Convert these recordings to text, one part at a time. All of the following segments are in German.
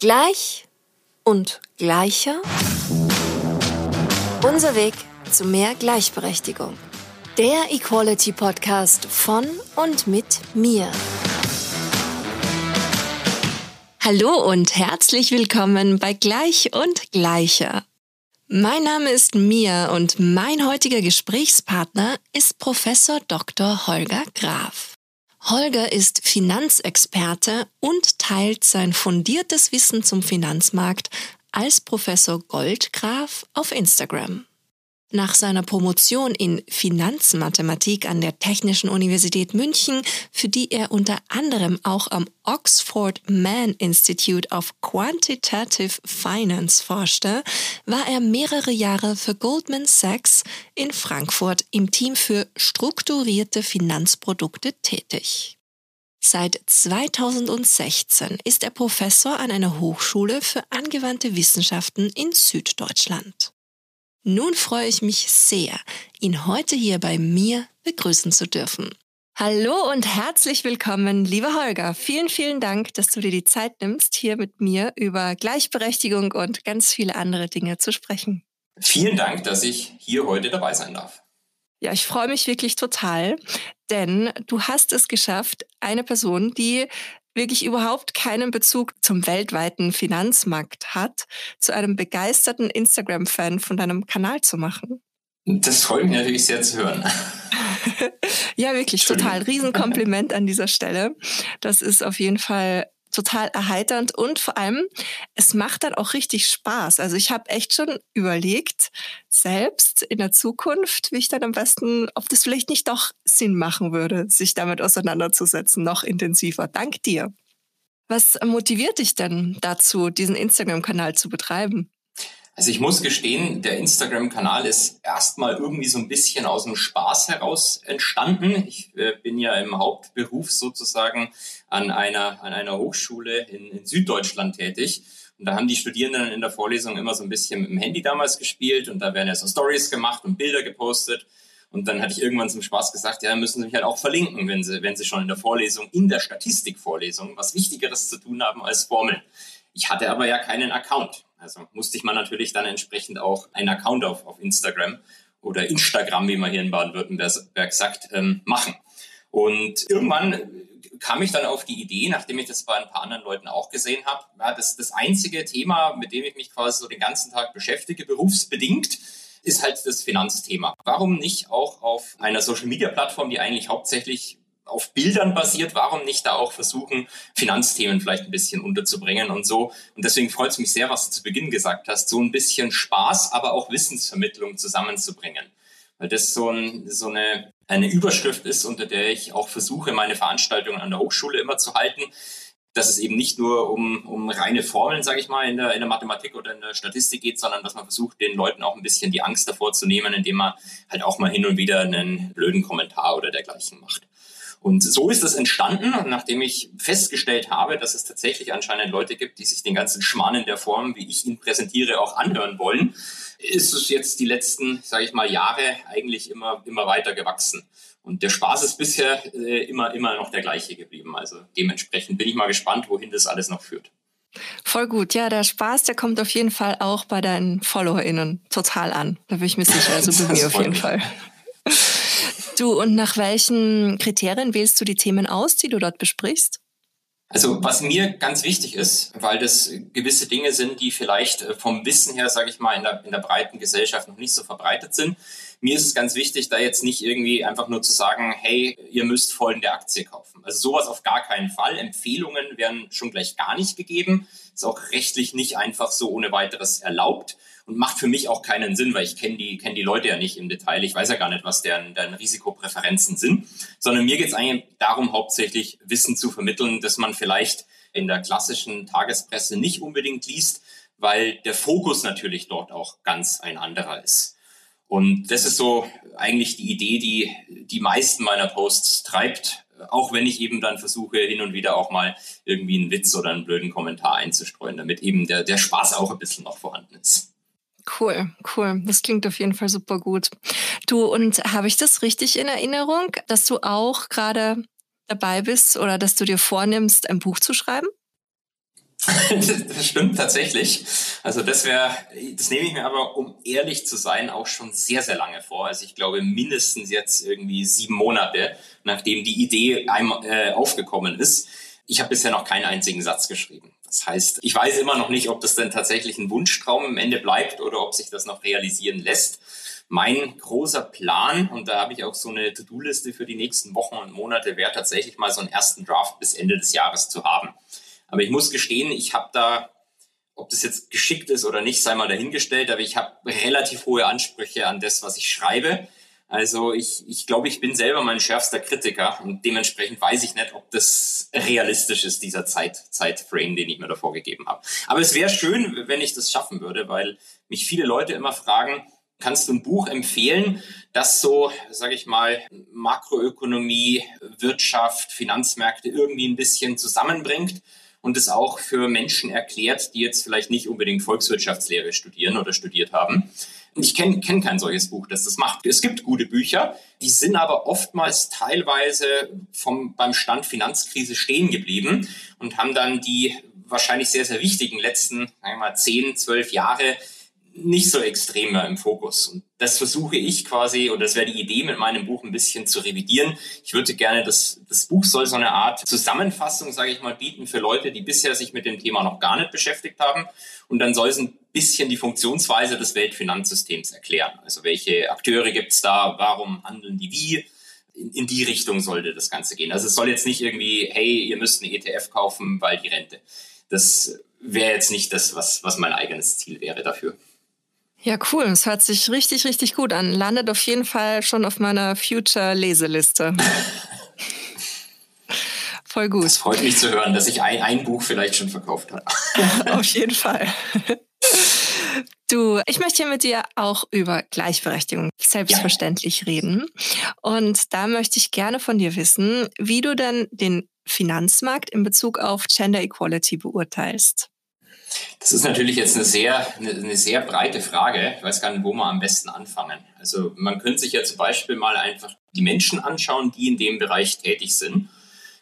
Gleich und gleicher. Unser Weg zu mehr Gleichberechtigung. Der Equality Podcast von und mit mir. Hallo und herzlich willkommen bei Gleich und Gleicher. Mein Name ist Mia und mein heutiger Gesprächspartner ist Professor Dr. Holger Graf. Holger ist Finanzexperte und teilt sein fundiertes Wissen zum Finanzmarkt als Professor Goldgraf auf Instagram. Nach seiner Promotion in Finanzmathematik an der Technischen Universität München, für die er unter anderem auch am Oxford Mann Institute of Quantitative Finance forschte, war er mehrere Jahre für Goldman Sachs in Frankfurt im Team für strukturierte Finanzprodukte tätig. Seit 2016 ist er Professor an einer Hochschule für angewandte Wissenschaften in Süddeutschland. Nun freue ich mich sehr, ihn heute hier bei mir begrüßen zu dürfen. Hallo und herzlich willkommen, lieber Holger. Vielen, vielen Dank, dass du dir die Zeit nimmst, hier mit mir über Gleichberechtigung und ganz viele andere Dinge zu sprechen. Vielen Dank, dass ich hier heute dabei sein darf. Ja, ich freue mich wirklich total, denn du hast es geschafft, eine Person, die wirklich überhaupt keinen Bezug zum weltweiten Finanzmarkt hat, zu einem begeisterten Instagram-Fan von deinem Kanal zu machen. Das freut mich natürlich sehr zu hören. ja, wirklich total. Riesenkompliment an dieser Stelle. Das ist auf jeden Fall total erheiternd und vor allem, es macht dann auch richtig Spaß. Also ich habe echt schon überlegt, selbst in der Zukunft, wie ich dann am besten, ob das vielleicht nicht doch Sinn machen würde, sich damit auseinanderzusetzen, noch intensiver. Dank dir. Was motiviert dich denn dazu, diesen Instagram-Kanal zu betreiben? Also ich muss gestehen, der Instagram-Kanal ist erstmal irgendwie so ein bisschen aus dem Spaß heraus entstanden. Ich äh, bin ja im Hauptberuf sozusagen an einer, an einer Hochschule in, in Süddeutschland tätig. Und da haben die Studierenden in der Vorlesung immer so ein bisschen mit dem Handy damals gespielt und da werden ja so Stories gemacht und Bilder gepostet. Und dann hatte ich irgendwann zum Spaß gesagt, ja, müssen Sie mich halt auch verlinken, wenn Sie, wenn Sie schon in der Vorlesung, in der Statistikvorlesung, was Wichtigeres zu tun haben als Formeln. Ich hatte aber ja keinen Account. Also musste ich mal natürlich dann entsprechend auch einen Account auf, auf Instagram oder Instagram, wie man hier in Baden-Württemberg sagt, ähm, machen. Und irgendwann kam ich dann auf die Idee, nachdem ich das bei ein paar anderen Leuten auch gesehen habe, ja, das, das einzige Thema, mit dem ich mich quasi so den ganzen Tag beschäftige, berufsbedingt, ist halt das Finanzthema. Warum nicht auch auf einer Social-Media-Plattform, die eigentlich hauptsächlich auf Bildern basiert, warum nicht da auch versuchen, Finanzthemen vielleicht ein bisschen unterzubringen und so. Und deswegen freut es mich sehr, was du zu Beginn gesagt hast, so ein bisschen Spaß, aber auch Wissensvermittlung zusammenzubringen. Weil das so, ein, so eine, eine Überschrift ist, unter der ich auch versuche, meine Veranstaltungen an der Hochschule immer zu halten dass es eben nicht nur um, um reine Formeln, sage ich mal, in der, in der Mathematik oder in der Statistik geht, sondern dass man versucht, den Leuten auch ein bisschen die Angst davor zu nehmen, indem man halt auch mal hin und wieder einen blöden Kommentar oder dergleichen macht. Und so ist es entstanden, nachdem ich festgestellt habe, dass es tatsächlich anscheinend Leute gibt, die sich den ganzen Schmarrn in der Form, wie ich ihn präsentiere, auch anhören wollen, ist es jetzt die letzten, sage ich mal, Jahre eigentlich immer, immer weiter gewachsen. Und der Spaß ist bisher äh, immer, immer noch der gleiche geblieben. Also dementsprechend bin ich mal gespannt, wohin das alles noch führt. Voll gut. Ja, der Spaß, der kommt auf jeden Fall auch bei deinen FollowerInnen total an. Da bin ich mir sicher. Also bei mir auf jeden Fall. Du, und nach welchen Kriterien wählst du die Themen aus, die du dort besprichst? Also was mir ganz wichtig ist, weil das gewisse Dinge sind, die vielleicht äh, vom Wissen her, sage ich mal, in der, in der breiten Gesellschaft noch nicht so verbreitet sind. Mir ist es ganz wichtig, da jetzt nicht irgendwie einfach nur zu sagen, hey, ihr müsst folgende Aktie kaufen. Also sowas auf gar keinen Fall. Empfehlungen werden schon gleich gar nicht gegeben. Ist auch rechtlich nicht einfach so ohne weiteres erlaubt und macht für mich auch keinen Sinn, weil ich kenne die, kenn die Leute ja nicht im Detail. Ich weiß ja gar nicht, was deren, deren Risikopräferenzen sind, sondern mir geht es eigentlich darum, hauptsächlich Wissen zu vermitteln, dass man vielleicht in der klassischen Tagespresse nicht unbedingt liest, weil der Fokus natürlich dort auch ganz ein anderer ist. Und das ist so eigentlich die Idee, die die meisten meiner Posts treibt, auch wenn ich eben dann versuche, hin und wieder auch mal irgendwie einen Witz oder einen blöden Kommentar einzustreuen, damit eben der, der Spaß auch ein bisschen noch vorhanden ist. Cool, cool. Das klingt auf jeden Fall super gut. Du, und habe ich das richtig in Erinnerung, dass du auch gerade dabei bist oder dass du dir vornimmst, ein Buch zu schreiben? das stimmt tatsächlich. Also das wäre, das nehme ich mir aber, um ehrlich zu sein, auch schon sehr, sehr lange vor. Also ich glaube mindestens jetzt irgendwie sieben Monate, nachdem die Idee einmal, äh, aufgekommen ist. Ich habe bisher noch keinen einzigen Satz geschrieben. Das heißt, ich weiß immer noch nicht, ob das denn tatsächlich ein Wunschtraum am Ende bleibt oder ob sich das noch realisieren lässt. Mein großer Plan, und da habe ich auch so eine To-Do-Liste für die nächsten Wochen und Monate, wäre tatsächlich mal so einen ersten Draft bis Ende des Jahres zu haben. Aber ich muss gestehen, ich habe da, ob das jetzt geschickt ist oder nicht, sei mal dahingestellt, aber ich habe relativ hohe Ansprüche an das, was ich schreibe. Also ich, ich glaube, ich bin selber mein schärfster Kritiker und dementsprechend weiß ich nicht, ob das realistisch ist, dieser Zeit, Zeitframe, den ich mir davor gegeben habe. Aber es wäre schön, wenn ich das schaffen würde, weil mich viele Leute immer fragen, kannst du ein Buch empfehlen, das so, sage ich mal, Makroökonomie, Wirtschaft, Finanzmärkte irgendwie ein bisschen zusammenbringt? und es auch für Menschen erklärt, die jetzt vielleicht nicht unbedingt Volkswirtschaftslehre studieren oder studiert haben. Ich kenne kenn kein solches Buch, das das macht. Es gibt gute Bücher, die sind aber oftmals teilweise vom, beim Stand Finanzkrise stehen geblieben und haben dann die wahrscheinlich sehr, sehr wichtigen letzten, sagen wir mal, zehn, zwölf Jahre nicht so extrem mehr im Fokus. Und das versuche ich quasi, oder das wäre die Idee mit meinem Buch ein bisschen zu revidieren. Ich würde gerne, das, das Buch soll so eine Art Zusammenfassung, sage ich mal, bieten für Leute, die bisher sich mit dem Thema noch gar nicht beschäftigt haben. Und dann soll es ein bisschen die Funktionsweise des Weltfinanzsystems erklären. Also welche Akteure gibt es da, warum handeln die wie? In, in die Richtung sollte das Ganze gehen. Also es soll jetzt nicht irgendwie, hey, ihr müsst eine ETF kaufen, weil die Rente. Das wäre jetzt nicht das, was, was mein eigenes Ziel wäre dafür. Ja, cool. Es hört sich richtig, richtig gut an. Landet auf jeden Fall schon auf meiner Future-Leseliste. Voll gut. Es freut mich zu hören, dass ich ein, ein Buch vielleicht schon verkauft habe. auf jeden Fall. Du, ich möchte hier mit dir auch über Gleichberechtigung selbstverständlich ja. reden. Und da möchte ich gerne von dir wissen, wie du denn den Finanzmarkt in Bezug auf Gender Equality beurteilst. Das ist natürlich jetzt eine sehr, eine, eine, sehr breite Frage. Ich weiß gar nicht, wo wir am besten anfangen. Also man könnte sich ja zum Beispiel mal einfach die Menschen anschauen, die in dem Bereich tätig sind.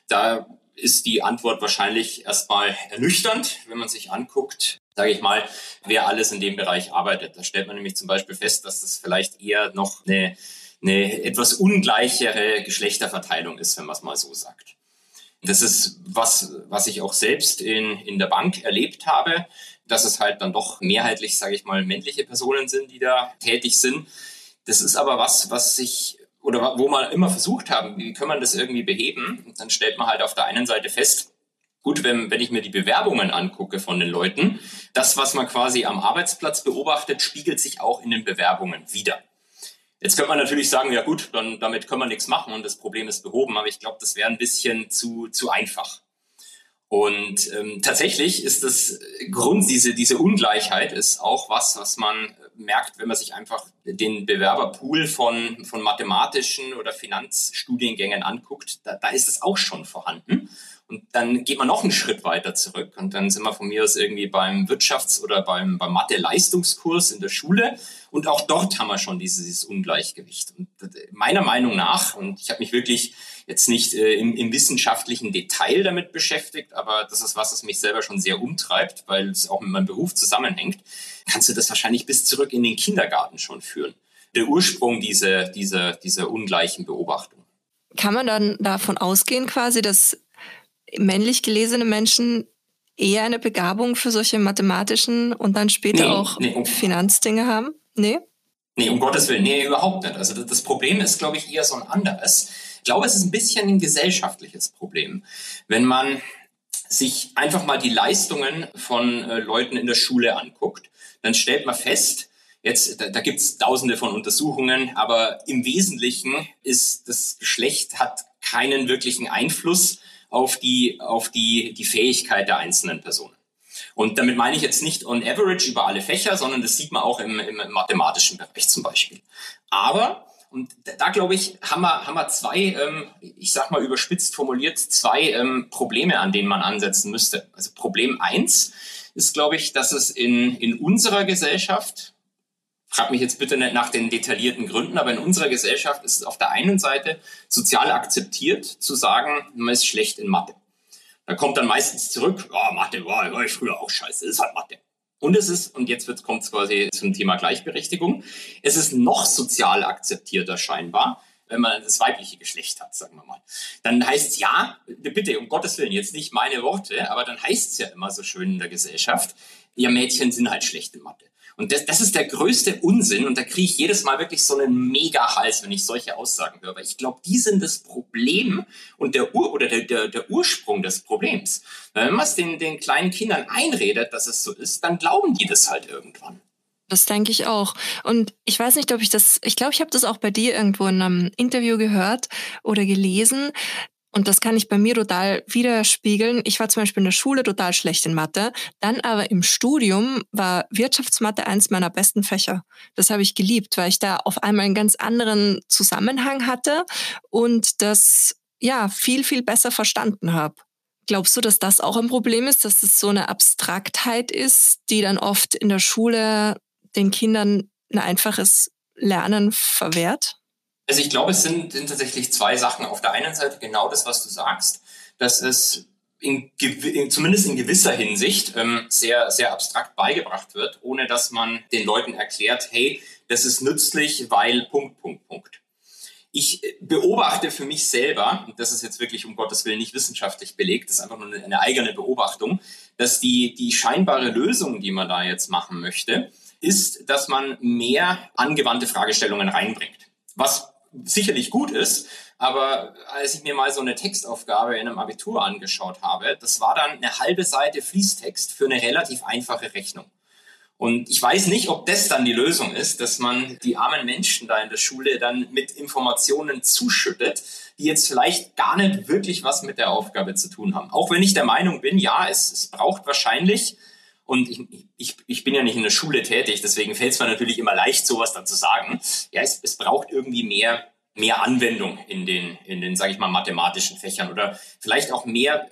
Da ist die Antwort wahrscheinlich erstmal ernüchternd, wenn man sich anguckt, sage ich mal, wer alles in dem Bereich arbeitet. Da stellt man nämlich zum Beispiel fest, dass das vielleicht eher noch eine, eine etwas ungleichere Geschlechterverteilung ist, wenn man es mal so sagt. Das ist was, was ich auch selbst in, in der Bank erlebt habe, dass es halt dann doch mehrheitlich, sage ich mal, männliche Personen sind, die da tätig sind. Das ist aber was, was sich oder wo man immer versucht haben, wie kann man das irgendwie beheben? Und dann stellt man halt auf der einen Seite fest, gut, wenn, wenn ich mir die Bewerbungen angucke von den Leuten, das, was man quasi am Arbeitsplatz beobachtet, spiegelt sich auch in den Bewerbungen wieder. Jetzt könnte man natürlich sagen, ja gut, dann damit können wir nichts machen und das Problem ist behoben, aber ich glaube, das wäre ein bisschen zu, zu einfach. Und ähm, tatsächlich ist das Grund, diese, diese Ungleichheit ist auch was, was man merkt, wenn man sich einfach den Bewerberpool von, von mathematischen oder Finanzstudiengängen anguckt, da, da ist es auch schon vorhanden. Und dann geht man noch einen Schritt weiter zurück und dann sind wir von mir aus irgendwie beim Wirtschafts- oder beim, beim Mathe-Leistungskurs in der Schule und auch dort haben wir schon dieses, Ungleichgewicht. Und meiner Meinung nach, und ich habe mich wirklich jetzt nicht äh, im, im wissenschaftlichen Detail damit beschäftigt, aber das ist was, das mich selber schon sehr umtreibt, weil es auch mit meinem Beruf zusammenhängt, kannst du das wahrscheinlich bis zurück in den Kindergarten schon führen. Der Ursprung dieser, dieser, dieser ungleichen Beobachtung. Kann man dann davon ausgehen quasi, dass männlich gelesene Menschen eher eine Begabung für solche mathematischen und dann später nee, auch nee, um, Finanzdinge haben? Nee? Nee, um Gottes Willen, nee, überhaupt nicht. Also das Problem ist, glaube ich, eher so ein anderes. Ich glaube, es ist ein bisschen ein gesellschaftliches Problem. Wenn man sich einfach mal die Leistungen von äh, Leuten in der Schule anguckt, dann stellt man fest, jetzt, da, da gibt es tausende von Untersuchungen, aber im Wesentlichen ist das Geschlecht hat keinen wirklichen Einfluss auf die, auf die, die Fähigkeit der einzelnen Personen. Und damit meine ich jetzt nicht on average über alle Fächer, sondern das sieht man auch im, im mathematischen Bereich zum Beispiel. Aber, und da, da glaube ich, haben wir, haben wir zwei, ähm, ich sag mal überspitzt formuliert, zwei ähm, Probleme, an denen man ansetzen müsste. Also Problem eins ist, glaube ich, dass es in, in unserer Gesellschaft, frag mich jetzt bitte nicht nach den detaillierten Gründen, aber in unserer Gesellschaft ist es auf der einen Seite sozial akzeptiert zu sagen, man ist schlecht in Mathe. Da kommt dann meistens zurück, oh, Mathe, oh, war ich früher auch scheiße, ist halt Mathe. Und es ist, und jetzt kommt es quasi zum Thema Gleichberechtigung, es ist noch sozial akzeptierter scheinbar, wenn man das weibliche Geschlecht hat, sagen wir mal. Dann heißt es ja, bitte, um Gottes Willen, jetzt nicht meine Worte, aber dann heißt es ja immer so schön in der Gesellschaft, ja, Mädchen sind halt schlecht in Mathe. Und das, das ist der größte Unsinn und da kriege ich jedes Mal wirklich so einen Mega-Hals, wenn ich solche Aussagen höre. ich glaube, die sind das Problem und der Ur oder der, der, der Ursprung des Problems. Wenn man es den, den kleinen Kindern einredet, dass es so ist, dann glauben die das halt irgendwann. Das denke ich auch. Und ich weiß nicht, ob ich das, ich glaube, ich habe das auch bei dir irgendwo in einem Interview gehört oder gelesen. Und das kann ich bei mir total widerspiegeln. Ich war zum Beispiel in der Schule total schlecht in Mathe. Dann aber im Studium war Wirtschaftsmathe eins meiner besten Fächer. Das habe ich geliebt, weil ich da auf einmal einen ganz anderen Zusammenhang hatte und das ja viel, viel besser verstanden habe. Glaubst du, dass das auch ein Problem ist, dass es so eine Abstraktheit ist, die dann oft in der Schule den Kindern ein einfaches Lernen verwehrt? Also ich glaube, es sind, sind tatsächlich zwei Sachen. Auf der einen Seite genau das, was du sagst, dass es in, in, zumindest in gewisser Hinsicht ähm, sehr, sehr abstrakt beigebracht wird, ohne dass man den Leuten erklärt, hey, das ist nützlich, weil Punkt, Punkt, Punkt. Ich beobachte für mich selber, und das ist jetzt wirklich um Gottes Willen nicht wissenschaftlich belegt, das ist einfach nur eine, eine eigene Beobachtung, dass die, die scheinbare Lösung, die man da jetzt machen möchte, ist, dass man mehr angewandte Fragestellungen reinbringt. Was sicherlich gut ist, aber als ich mir mal so eine Textaufgabe in einem Abitur angeschaut habe, das war dann eine halbe Seite Fließtext für eine relativ einfache Rechnung. Und ich weiß nicht, ob das dann die Lösung ist, dass man die armen Menschen da in der Schule dann mit Informationen zuschüttet, die jetzt vielleicht gar nicht wirklich was mit der Aufgabe zu tun haben. Auch wenn ich der Meinung bin, ja, es, es braucht wahrscheinlich und ich, ich, ich bin ja nicht in der Schule tätig, deswegen fällt es mir natürlich immer leicht, sowas dann zu sagen. Ja, es, es braucht irgendwie mehr, mehr Anwendung in den, in den, sage ich mal, mathematischen Fächern oder vielleicht auch mehr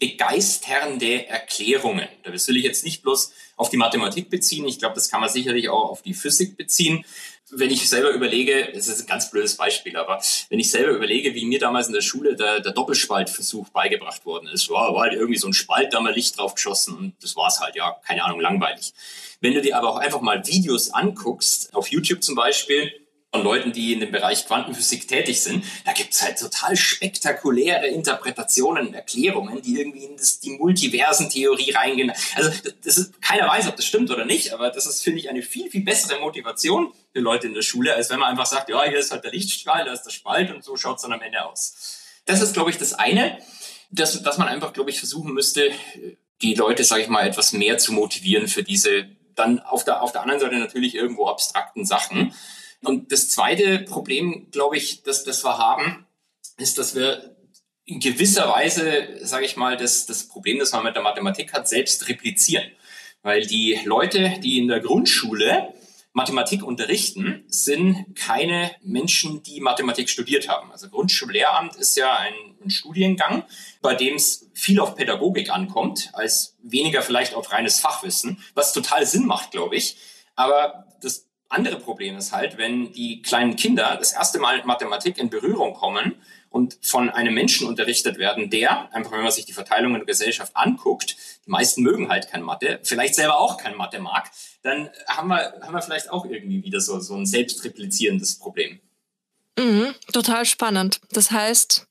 begeisternde Erklärungen. Da will ich jetzt nicht bloß auf die Mathematik beziehen, ich glaube, das kann man sicherlich auch auf die Physik beziehen wenn ich selber überlege, es ist ein ganz blödes Beispiel, aber wenn ich selber überlege, wie mir damals in der Schule der, der Doppelspaltversuch beigebracht worden ist, war, war halt irgendwie so ein Spalt, da mal Licht drauf geschossen und das war's halt, ja, keine Ahnung, langweilig. Wenn du dir aber auch einfach mal Videos anguckst, auf YouTube zum Beispiel, von Leuten, die in dem Bereich Quantenphysik tätig sind, da gibt's halt total spektakuläre Interpretationen Erklärungen, die irgendwie in das, die Multiversentheorie reingehen. Also das ist, keiner weiß, ob das stimmt oder nicht, aber das ist, finde ich, eine viel, viel bessere Motivation für Leute in der Schule, als wenn man einfach sagt, ja, hier ist halt der Lichtstrahl, da ist der Spalt und so schaut's dann am Ende aus. Das ist, glaube ich, das eine, dass, dass man einfach, glaube ich, versuchen müsste, die Leute, sage ich mal, etwas mehr zu motivieren für diese dann auf der, auf der anderen Seite natürlich irgendwo abstrakten Sachen. Und das zweite Problem, glaube ich, dass das wir haben, ist, dass wir in gewisser Weise, sage ich mal, das, das Problem, das man mit der Mathematik hat, selbst replizieren. Weil die Leute, die in der Grundschule Mathematik unterrichten, sind keine Menschen, die Mathematik studiert haben. Also Grundschullehramt ist ja ein, ein Studiengang, bei dem es viel auf Pädagogik ankommt, als weniger vielleicht auf reines Fachwissen, was total Sinn macht, glaube ich. Aber das andere Problem ist halt, wenn die kleinen Kinder das erste Mal mit Mathematik in Berührung kommen und von einem Menschen unterrichtet werden, der, einfach wenn man sich die Verteilung in der Gesellschaft anguckt, die meisten mögen halt kein Mathe, vielleicht selber auch kein Mathe mag, dann haben wir, haben wir vielleicht auch irgendwie wieder so, so ein selbstreplizierendes Problem. Mhm, total spannend. Das heißt,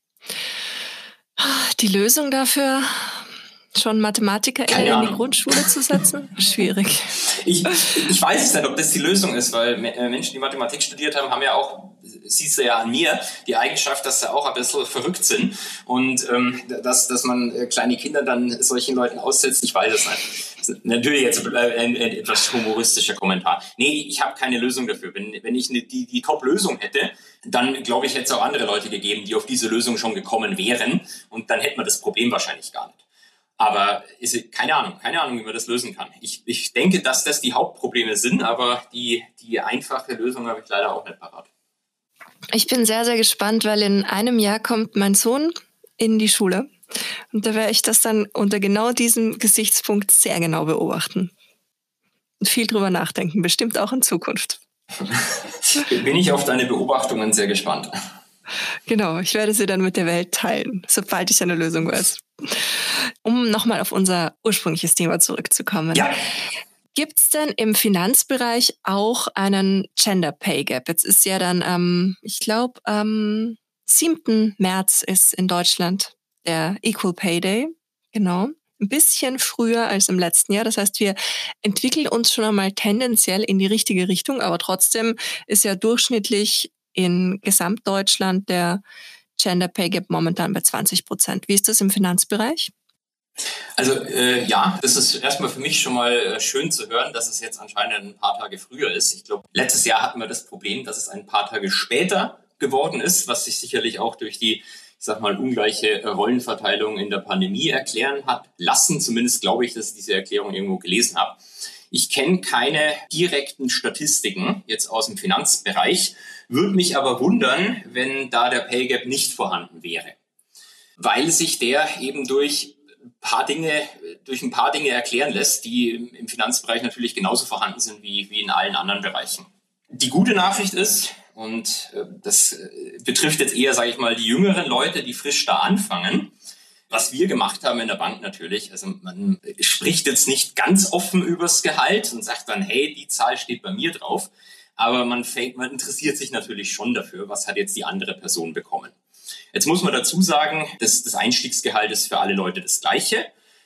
die Lösung dafür schon Mathematiker in die Grundschule zu setzen? Schwierig. Ich, ich weiß es nicht, ob das die Lösung ist, weil äh, Menschen, die Mathematik studiert haben, haben ja auch, siehst du ja an mir, die Eigenschaft, dass sie auch ein bisschen verrückt sind und ähm, dass, dass man äh, kleine Kinder dann solchen Leuten aussetzt, ich weiß es nicht. Natürlich jetzt ein, ein, etwas humoristischer Kommentar. Nee, ich habe keine Lösung dafür. Wenn, wenn ich eine, die, die Top-Lösung hätte, dann glaube ich, hätte es auch andere Leute gegeben, die auf diese Lösung schon gekommen wären und dann hätte man das Problem wahrscheinlich gar nicht. Aber ist, keine Ahnung, keine Ahnung, wie man das lösen kann. Ich, ich denke, dass das die Hauptprobleme sind, aber die, die einfache Lösung habe ich leider auch nicht parat. Ich bin sehr, sehr gespannt, weil in einem Jahr kommt mein Sohn in die Schule. Und da werde ich das dann unter genau diesem Gesichtspunkt sehr genau beobachten. Und viel drüber nachdenken, bestimmt auch in Zukunft. bin ich auf deine Beobachtungen sehr gespannt. Genau, ich werde sie dann mit der Welt teilen, sobald ich eine Lösung weiß. Um nochmal auf unser ursprüngliches Thema zurückzukommen. Ja. Gibt es denn im Finanzbereich auch einen Gender Pay Gap? Jetzt ist ja dann, ähm, ich glaube, am 7. März ist in Deutschland der Equal Pay Day. Genau. Ein bisschen früher als im letzten Jahr. Das heißt, wir entwickeln uns schon einmal tendenziell in die richtige Richtung, aber trotzdem ist ja durchschnittlich in Gesamtdeutschland der Gender Pay Gap momentan bei 20 Prozent. Wie ist das im Finanzbereich? Also äh, ja, das ist erstmal für mich schon mal äh, schön zu hören, dass es jetzt anscheinend ein paar Tage früher ist. Ich glaube, letztes Jahr hatten wir das Problem, dass es ein paar Tage später geworden ist, was sich sicherlich auch durch die, ich sag mal, ungleiche Rollenverteilung in der Pandemie erklären hat lassen. Zumindest glaube ich, dass ich diese Erklärung irgendwo gelesen habe. Ich kenne keine direkten Statistiken jetzt aus dem Finanzbereich, würde mich aber wundern, wenn da der Pay Gap nicht vorhanden wäre, weil sich der eben durch paar Dinge, durch ein paar Dinge erklären lässt, die im Finanzbereich natürlich genauso vorhanden sind wie, wie in allen anderen Bereichen. Die gute Nachricht ist, und äh, das äh, betrifft jetzt eher, sage ich mal, die jüngeren Leute, die frisch da anfangen, was wir gemacht haben in der Bank natürlich, also man spricht jetzt nicht ganz offen übers Gehalt und sagt dann, hey, die Zahl steht bei mir drauf, aber man, fängt, man interessiert sich natürlich schon dafür, was hat jetzt die andere Person bekommen. Jetzt muss man dazu sagen, dass das Einstiegsgehalt ist für alle Leute das gleiche.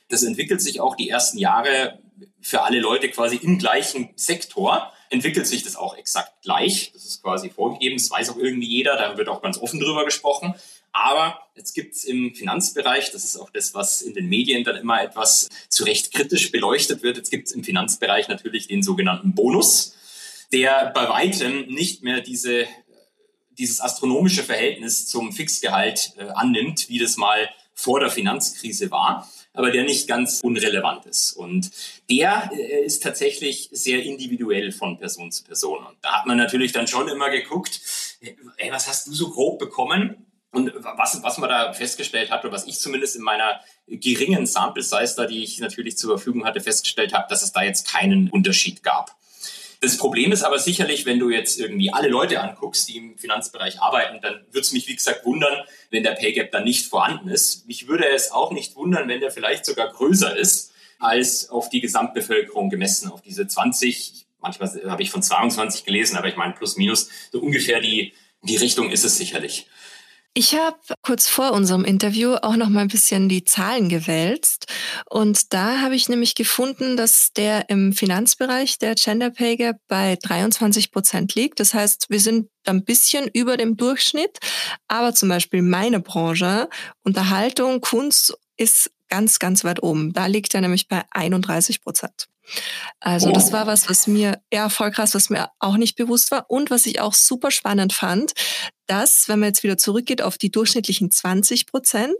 Das entwickelt sich auch die ersten Jahre für alle Leute quasi im gleichen Sektor entwickelt sich das auch exakt gleich. Das ist quasi vorgegeben, das weiß auch irgendwie jeder, da wird auch ganz offen drüber gesprochen. Aber jetzt gibt es im Finanzbereich, das ist auch das, was in den Medien dann immer etwas zu Recht kritisch beleuchtet wird, jetzt gibt es im Finanzbereich natürlich den sogenannten Bonus, der bei weitem nicht mehr diese dieses astronomische Verhältnis zum Fixgehalt äh, annimmt, wie das mal vor der Finanzkrise war, aber der nicht ganz unrelevant ist. Und der äh, ist tatsächlich sehr individuell von Person zu Person. Und da hat man natürlich dann schon immer geguckt, ey, was hast du so grob bekommen? Und was, was man da festgestellt hat, oder was ich zumindest in meiner geringen Sample Size da, die ich natürlich zur Verfügung hatte, festgestellt habe, dass es da jetzt keinen Unterschied gab. Das Problem ist aber sicherlich, wenn du jetzt irgendwie alle Leute anguckst, die im Finanzbereich arbeiten, dann würde es mich, wie gesagt, wundern, wenn der Pay Gap dann nicht vorhanden ist. Mich würde es auch nicht wundern, wenn der vielleicht sogar größer ist als auf die Gesamtbevölkerung gemessen, auf diese 20, manchmal habe ich von 22 gelesen, aber ich meine plus minus, so ungefähr die, die Richtung ist es sicherlich. Ich habe kurz vor unserem Interview auch noch mal ein bisschen die Zahlen gewälzt und da habe ich nämlich gefunden, dass der im Finanzbereich der Gender Pay Gap bei 23 Prozent liegt. Das heißt, wir sind ein bisschen über dem Durchschnitt, aber zum Beispiel meine Branche, Unterhaltung, Kunst ist ganz, ganz weit oben. Da liegt er nämlich bei 31 Prozent. Also das war was, was mir, ja, voll krass, was mir auch nicht bewusst war und was ich auch super spannend fand, dass, wenn man jetzt wieder zurückgeht auf die durchschnittlichen 20 Prozent,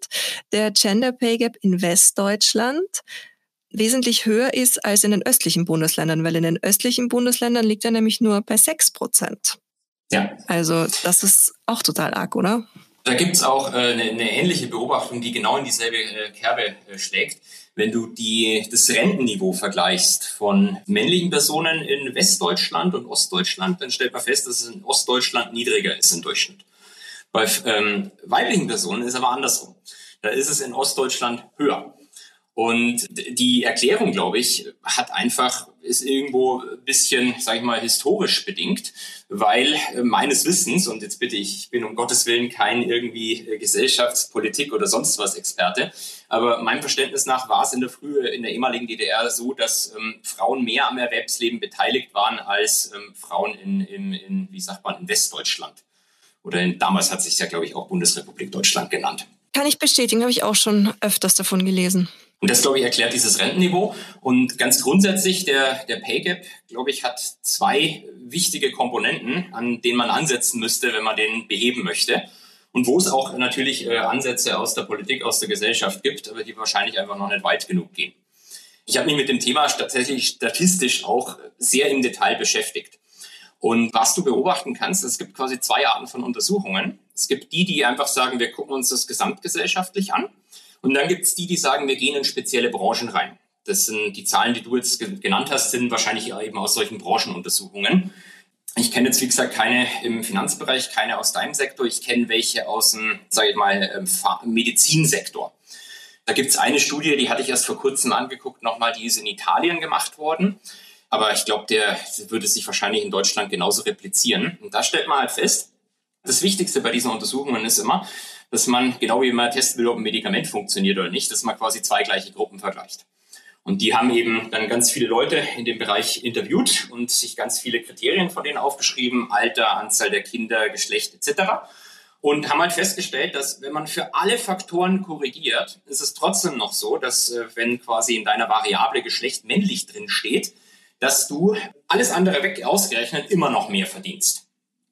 der Gender Pay Gap in Westdeutschland wesentlich höher ist als in den östlichen Bundesländern, weil in den östlichen Bundesländern liegt er nämlich nur bei 6 Prozent. Ja. Also das ist auch total arg, oder? Da gibt's auch äh, eine, eine ähnliche Beobachtung, die genau in dieselbe äh, Kerbe äh, schlägt. Wenn du die, das Rentenniveau vergleichst von männlichen Personen in Westdeutschland und Ostdeutschland, dann stellt man fest, dass es in Ostdeutschland niedriger ist im Durchschnitt. Bei ähm, weiblichen Personen ist aber andersrum. Da ist es in Ostdeutschland höher. Und die Erklärung, glaube ich, hat einfach, ist irgendwo ein bisschen, sage ich mal, historisch bedingt, weil äh, meines Wissens, und jetzt bitte ich, ich bin um Gottes Willen kein irgendwie äh, Gesellschaftspolitik oder sonst was Experte, aber meinem Verständnis nach war es in der frühe, in der ehemaligen DDR so, dass ähm, Frauen mehr am Erwerbsleben beteiligt waren als ähm, Frauen in, in, in, wie sagt man, in Westdeutschland. Oder in, damals hat sich ja, glaube ich, auch Bundesrepublik Deutschland genannt. Kann ich bestätigen, habe ich auch schon öfters davon gelesen. Und das, glaube ich, erklärt dieses Rentenniveau. Und ganz grundsätzlich, der, der Pay Gap, glaube ich, hat zwei wichtige Komponenten, an denen man ansetzen müsste, wenn man den beheben möchte. Und wo es auch natürlich äh, Ansätze aus der Politik, aus der Gesellschaft gibt, aber die wahrscheinlich einfach noch nicht weit genug gehen. Ich habe mich mit dem Thema tatsächlich statistisch auch sehr im Detail beschäftigt. Und was du beobachten kannst, es gibt quasi zwei Arten von Untersuchungen. Es gibt die, die einfach sagen, wir gucken uns das gesamtgesellschaftlich an. Und dann gibt es die, die sagen, wir gehen in spezielle Branchen rein. Das sind die Zahlen, die du jetzt genannt hast, sind wahrscheinlich eben aus solchen Branchenuntersuchungen. Ich kenne jetzt, wie gesagt, keine im Finanzbereich, keine aus deinem Sektor. Ich kenne welche aus dem, sage ich mal, ähm, Medizinsektor. Da gibt es eine Studie, die hatte ich erst vor kurzem angeguckt, nochmal, die ist in Italien gemacht worden. Aber ich glaube, der würde sich wahrscheinlich in Deutschland genauso replizieren. Und da stellt man halt fest, das Wichtigste bei diesen Untersuchungen ist immer, dass man, genau wie man testen will, ob ein Medikament funktioniert oder nicht, dass man quasi zwei gleiche Gruppen vergleicht. Und die haben eben dann ganz viele Leute in dem Bereich interviewt und sich ganz viele Kriterien von denen aufgeschrieben, Alter, Anzahl der Kinder, Geschlecht etc. Und haben halt festgestellt, dass wenn man für alle Faktoren korrigiert, ist es trotzdem noch so, dass äh, wenn quasi in deiner Variable Geschlecht männlich drin steht, dass du alles andere weg ausgerechnet immer noch mehr verdienst.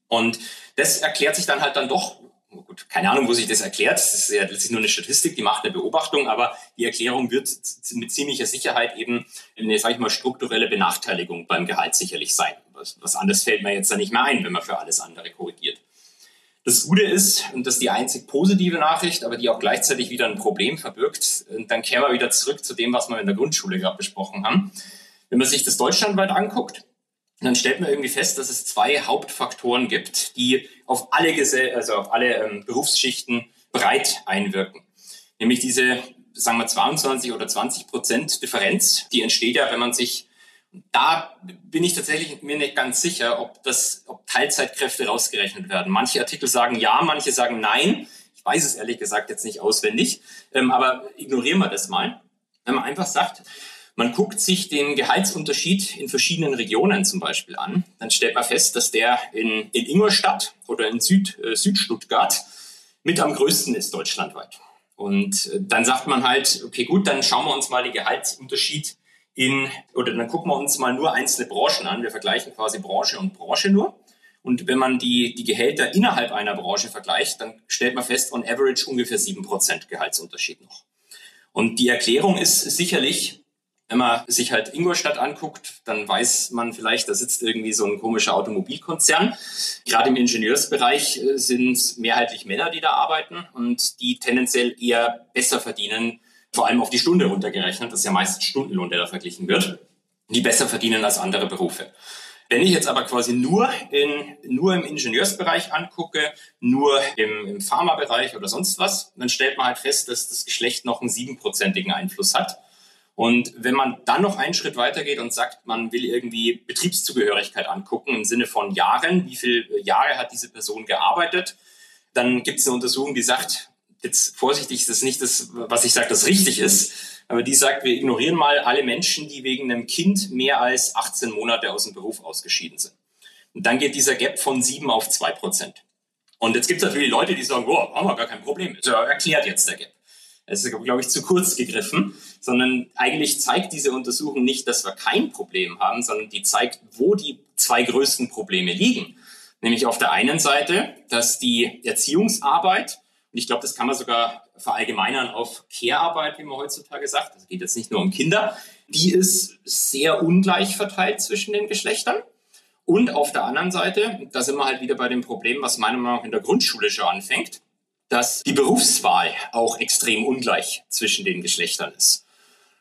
Und das erklärt sich dann halt dann doch, gut, keine Ahnung, wo sich das erklärt. Das ist ja letztlich nur eine Statistik, die macht eine Beobachtung, aber die Erklärung wird mit ziemlicher Sicherheit eben eine, sag ich mal, strukturelle Benachteiligung beim Gehalt sicherlich sein. Was, was anderes fällt mir jetzt da nicht mehr ein, wenn man für alles andere korrigiert. Das Gute ist, und das ist die einzig positive Nachricht, aber die auch gleichzeitig wieder ein Problem verbirgt, dann kehren wir wieder zurück zu dem, was wir in der Grundschule gerade besprochen haben. Wenn man sich das deutschlandweit anguckt, dann stellt man irgendwie fest, dass es zwei Hauptfaktoren gibt, die auf alle, Gesell also auf alle ähm, Berufsschichten breit einwirken. Nämlich diese, sagen wir, 22 oder 20 Prozent Differenz, die entsteht ja, wenn man sich da bin ich tatsächlich mir nicht ganz sicher, ob das, ob Teilzeitkräfte rausgerechnet werden. Manche Artikel sagen ja, manche sagen nein. Ich weiß es ehrlich gesagt jetzt nicht auswendig, ähm, aber ignorieren wir das mal. Wenn man einfach sagt, man guckt sich den Gehaltsunterschied in verschiedenen Regionen zum Beispiel an. Dann stellt man fest, dass der in, in Ingolstadt oder in Süd, äh, Südstuttgart mit am größten ist deutschlandweit. Und äh, dann sagt man halt, okay, gut, dann schauen wir uns mal den Gehaltsunterschied in, oder dann gucken wir uns mal nur einzelne Branchen an. Wir vergleichen quasi Branche und Branche nur. Und wenn man die, die Gehälter innerhalb einer Branche vergleicht, dann stellt man fest, on average ungefähr sieben Prozent Gehaltsunterschied noch. Und die Erklärung ist sicherlich, wenn man sich halt Ingolstadt anguckt, dann weiß man vielleicht, da sitzt irgendwie so ein komischer Automobilkonzern. Gerade im Ingenieursbereich äh, sind mehrheitlich Männer, die da arbeiten und die tendenziell eher besser verdienen, vor allem auf die Stunde runtergerechnet. Das ist ja meistens Stundenlohn, der da verglichen wird, die besser verdienen als andere Berufe. Wenn ich jetzt aber quasi nur, in, nur im Ingenieursbereich angucke, nur im, im Pharmabereich oder sonst was, dann stellt man halt fest, dass das Geschlecht noch einen siebenprozentigen Einfluss hat. Und wenn man dann noch einen Schritt weitergeht und sagt, man will irgendwie Betriebszugehörigkeit angucken im Sinne von Jahren, wie viele Jahre hat diese Person gearbeitet, dann gibt es eine Untersuchung, die sagt, jetzt vorsichtig, ist das nicht das, was ich sage, das richtig ist, aber die sagt, wir ignorieren mal alle Menschen, die wegen einem Kind mehr als 18 Monate aus dem Beruf ausgeschieden sind. Und dann geht dieser Gap von 7 auf 2 Prozent. Und jetzt gibt es natürlich Leute, die sagen, oh, haben wir gar kein Problem. So erklärt jetzt der Gap. Es ist, glaube ich, zu kurz gegriffen, sondern eigentlich zeigt diese Untersuchung nicht, dass wir kein Problem haben, sondern die zeigt, wo die zwei größten Probleme liegen. Nämlich auf der einen Seite, dass die Erziehungsarbeit, und ich glaube, das kann man sogar verallgemeinern auf Care-Arbeit, wie man heutzutage sagt, das geht jetzt nicht nur um Kinder, die ist sehr ungleich verteilt zwischen den Geschlechtern. Und auf der anderen Seite, da sind wir halt wieder bei dem Problem, was meiner Meinung nach in der Grundschule schon anfängt, dass die Berufswahl auch extrem ungleich zwischen den Geschlechtern ist.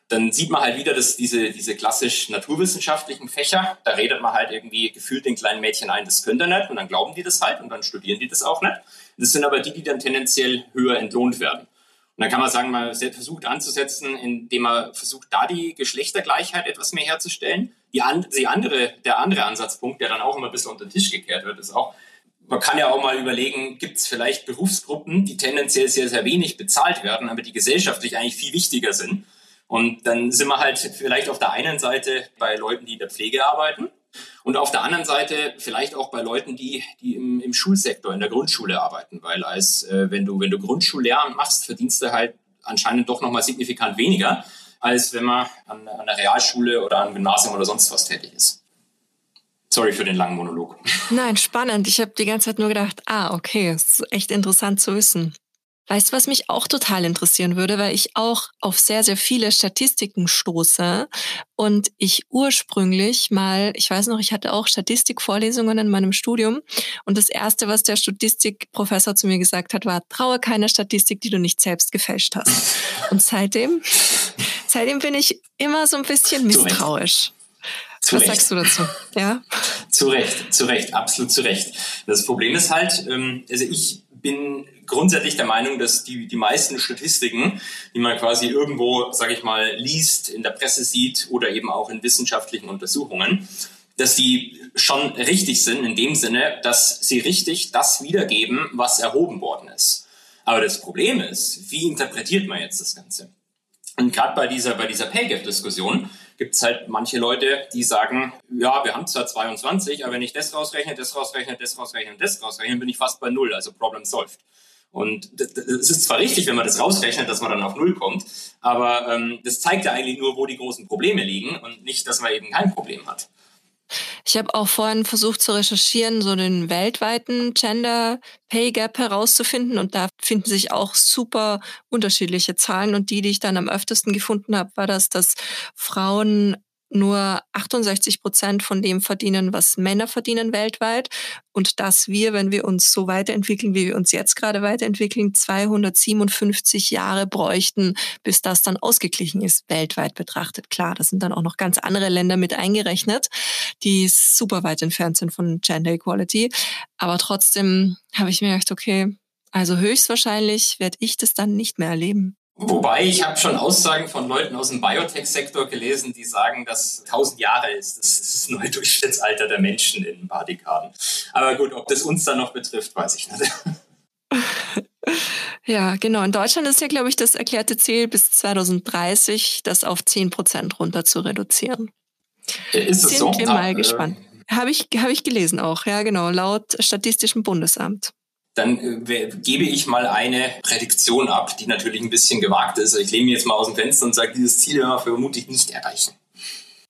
Dann sieht man halt wieder, dass diese, diese klassisch naturwissenschaftlichen Fächer, da redet man halt irgendwie gefühlt den kleinen Mädchen ein, das könnt ihr nicht und dann glauben die das halt und dann studieren die das auch nicht. Das sind aber die, die dann tendenziell höher entlohnt werden. Und dann kann man sagen, man versucht anzusetzen, indem man versucht, da die Geschlechtergleichheit etwas mehr herzustellen. Die, die andere, der andere Ansatzpunkt, der dann auch immer ein bisschen unter den Tisch gekehrt wird, ist auch, man kann ja auch mal überlegen, gibt es vielleicht Berufsgruppen, die tendenziell sehr, sehr wenig bezahlt werden, aber die gesellschaftlich eigentlich viel wichtiger sind. Und dann sind wir halt vielleicht auf der einen Seite bei Leuten, die in der Pflege arbeiten und auf der anderen Seite vielleicht auch bei Leuten, die, die im, im Schulsektor, in der Grundschule arbeiten, weil als äh, wenn du, wenn du Grundschullehramt machst, verdienst du halt anscheinend doch nochmal signifikant weniger, als wenn man an, an der Realschule oder am Gymnasium oder sonst was tätig ist. Sorry für den langen Monolog. Nein, spannend. Ich habe die ganze Zeit nur gedacht, ah, okay, ist echt interessant zu wissen. Weißt du, was mich auch total interessieren würde, weil ich auch auf sehr, sehr viele Statistiken stoße und ich ursprünglich mal, ich weiß noch, ich hatte auch Statistikvorlesungen in meinem Studium und das erste, was der Statistikprofessor zu mir gesagt hat, war, traue keine Statistik, die du nicht selbst gefälscht hast. Und seitdem, seitdem bin ich immer so ein bisschen misstrauisch. Zu Was Recht. sagst du dazu? Ja. Zu Recht, zu Recht, absolut zu Recht. Das Problem ist halt, ähm, also ich bin grundsätzlich der Meinung, dass die, die meisten Statistiken, die man quasi irgendwo, sage ich mal, liest, in der Presse sieht oder eben auch in wissenschaftlichen Untersuchungen, dass die schon richtig sind in dem Sinne, dass sie richtig das wiedergeben, was erhoben worden ist. Aber das Problem ist, wie interpretiert man jetzt das Ganze? Und gerade bei dieser, bei dieser Pay Gap-Diskussion gibt es halt manche Leute, die sagen, ja, wir haben zwar 22, aber wenn ich das rausrechne, das rausrechne, das rausrechne das rausrechne, bin ich fast bei Null, also Problem solved. Und es ist zwar richtig, wenn man das rausrechnet, dass man dann auf Null kommt, aber ähm, das zeigt ja eigentlich nur, wo die großen Probleme liegen und nicht, dass man eben kein Problem hat. Ich habe auch vorhin versucht zu recherchieren, so den weltweiten Gender Pay Gap herauszufinden und da finden sich auch super unterschiedliche Zahlen und die, die ich dann am öftesten gefunden habe, war das, dass Frauen nur 68 Prozent von dem verdienen, was Männer verdienen weltweit. Und dass wir, wenn wir uns so weiterentwickeln, wie wir uns jetzt gerade weiterentwickeln, 257 Jahre bräuchten, bis das dann ausgeglichen ist, weltweit betrachtet. Klar, das sind dann auch noch ganz andere Länder mit eingerechnet, die super weit entfernt sind von Gender Equality. Aber trotzdem habe ich mir gedacht, okay, also höchstwahrscheinlich werde ich das dann nicht mehr erleben. Wobei ich habe schon Aussagen von Leuten aus dem Biotech-Sektor gelesen, die sagen, dass 1000 Jahre ist. Das ist das neue Durchschnittsalter der Menschen in ein paar Dekaden. Aber gut, ob das uns dann noch betrifft, weiß ich nicht. Ja, genau. In Deutschland ist ja, glaube ich, das erklärte Ziel, bis 2030 das auf 10 Prozent runter zu reduzieren. Äh, ist es Sind so? wir mal äh, gespannt. Habe ich, hab ich gelesen auch, ja, genau, laut Statistischem Bundesamt dann äh, gebe ich mal eine Prädiktion ab, die natürlich ein bisschen gewagt ist. Ich lehne mich jetzt mal aus dem Fenster und sage, dieses Ziel werden wir vermutlich nicht erreichen.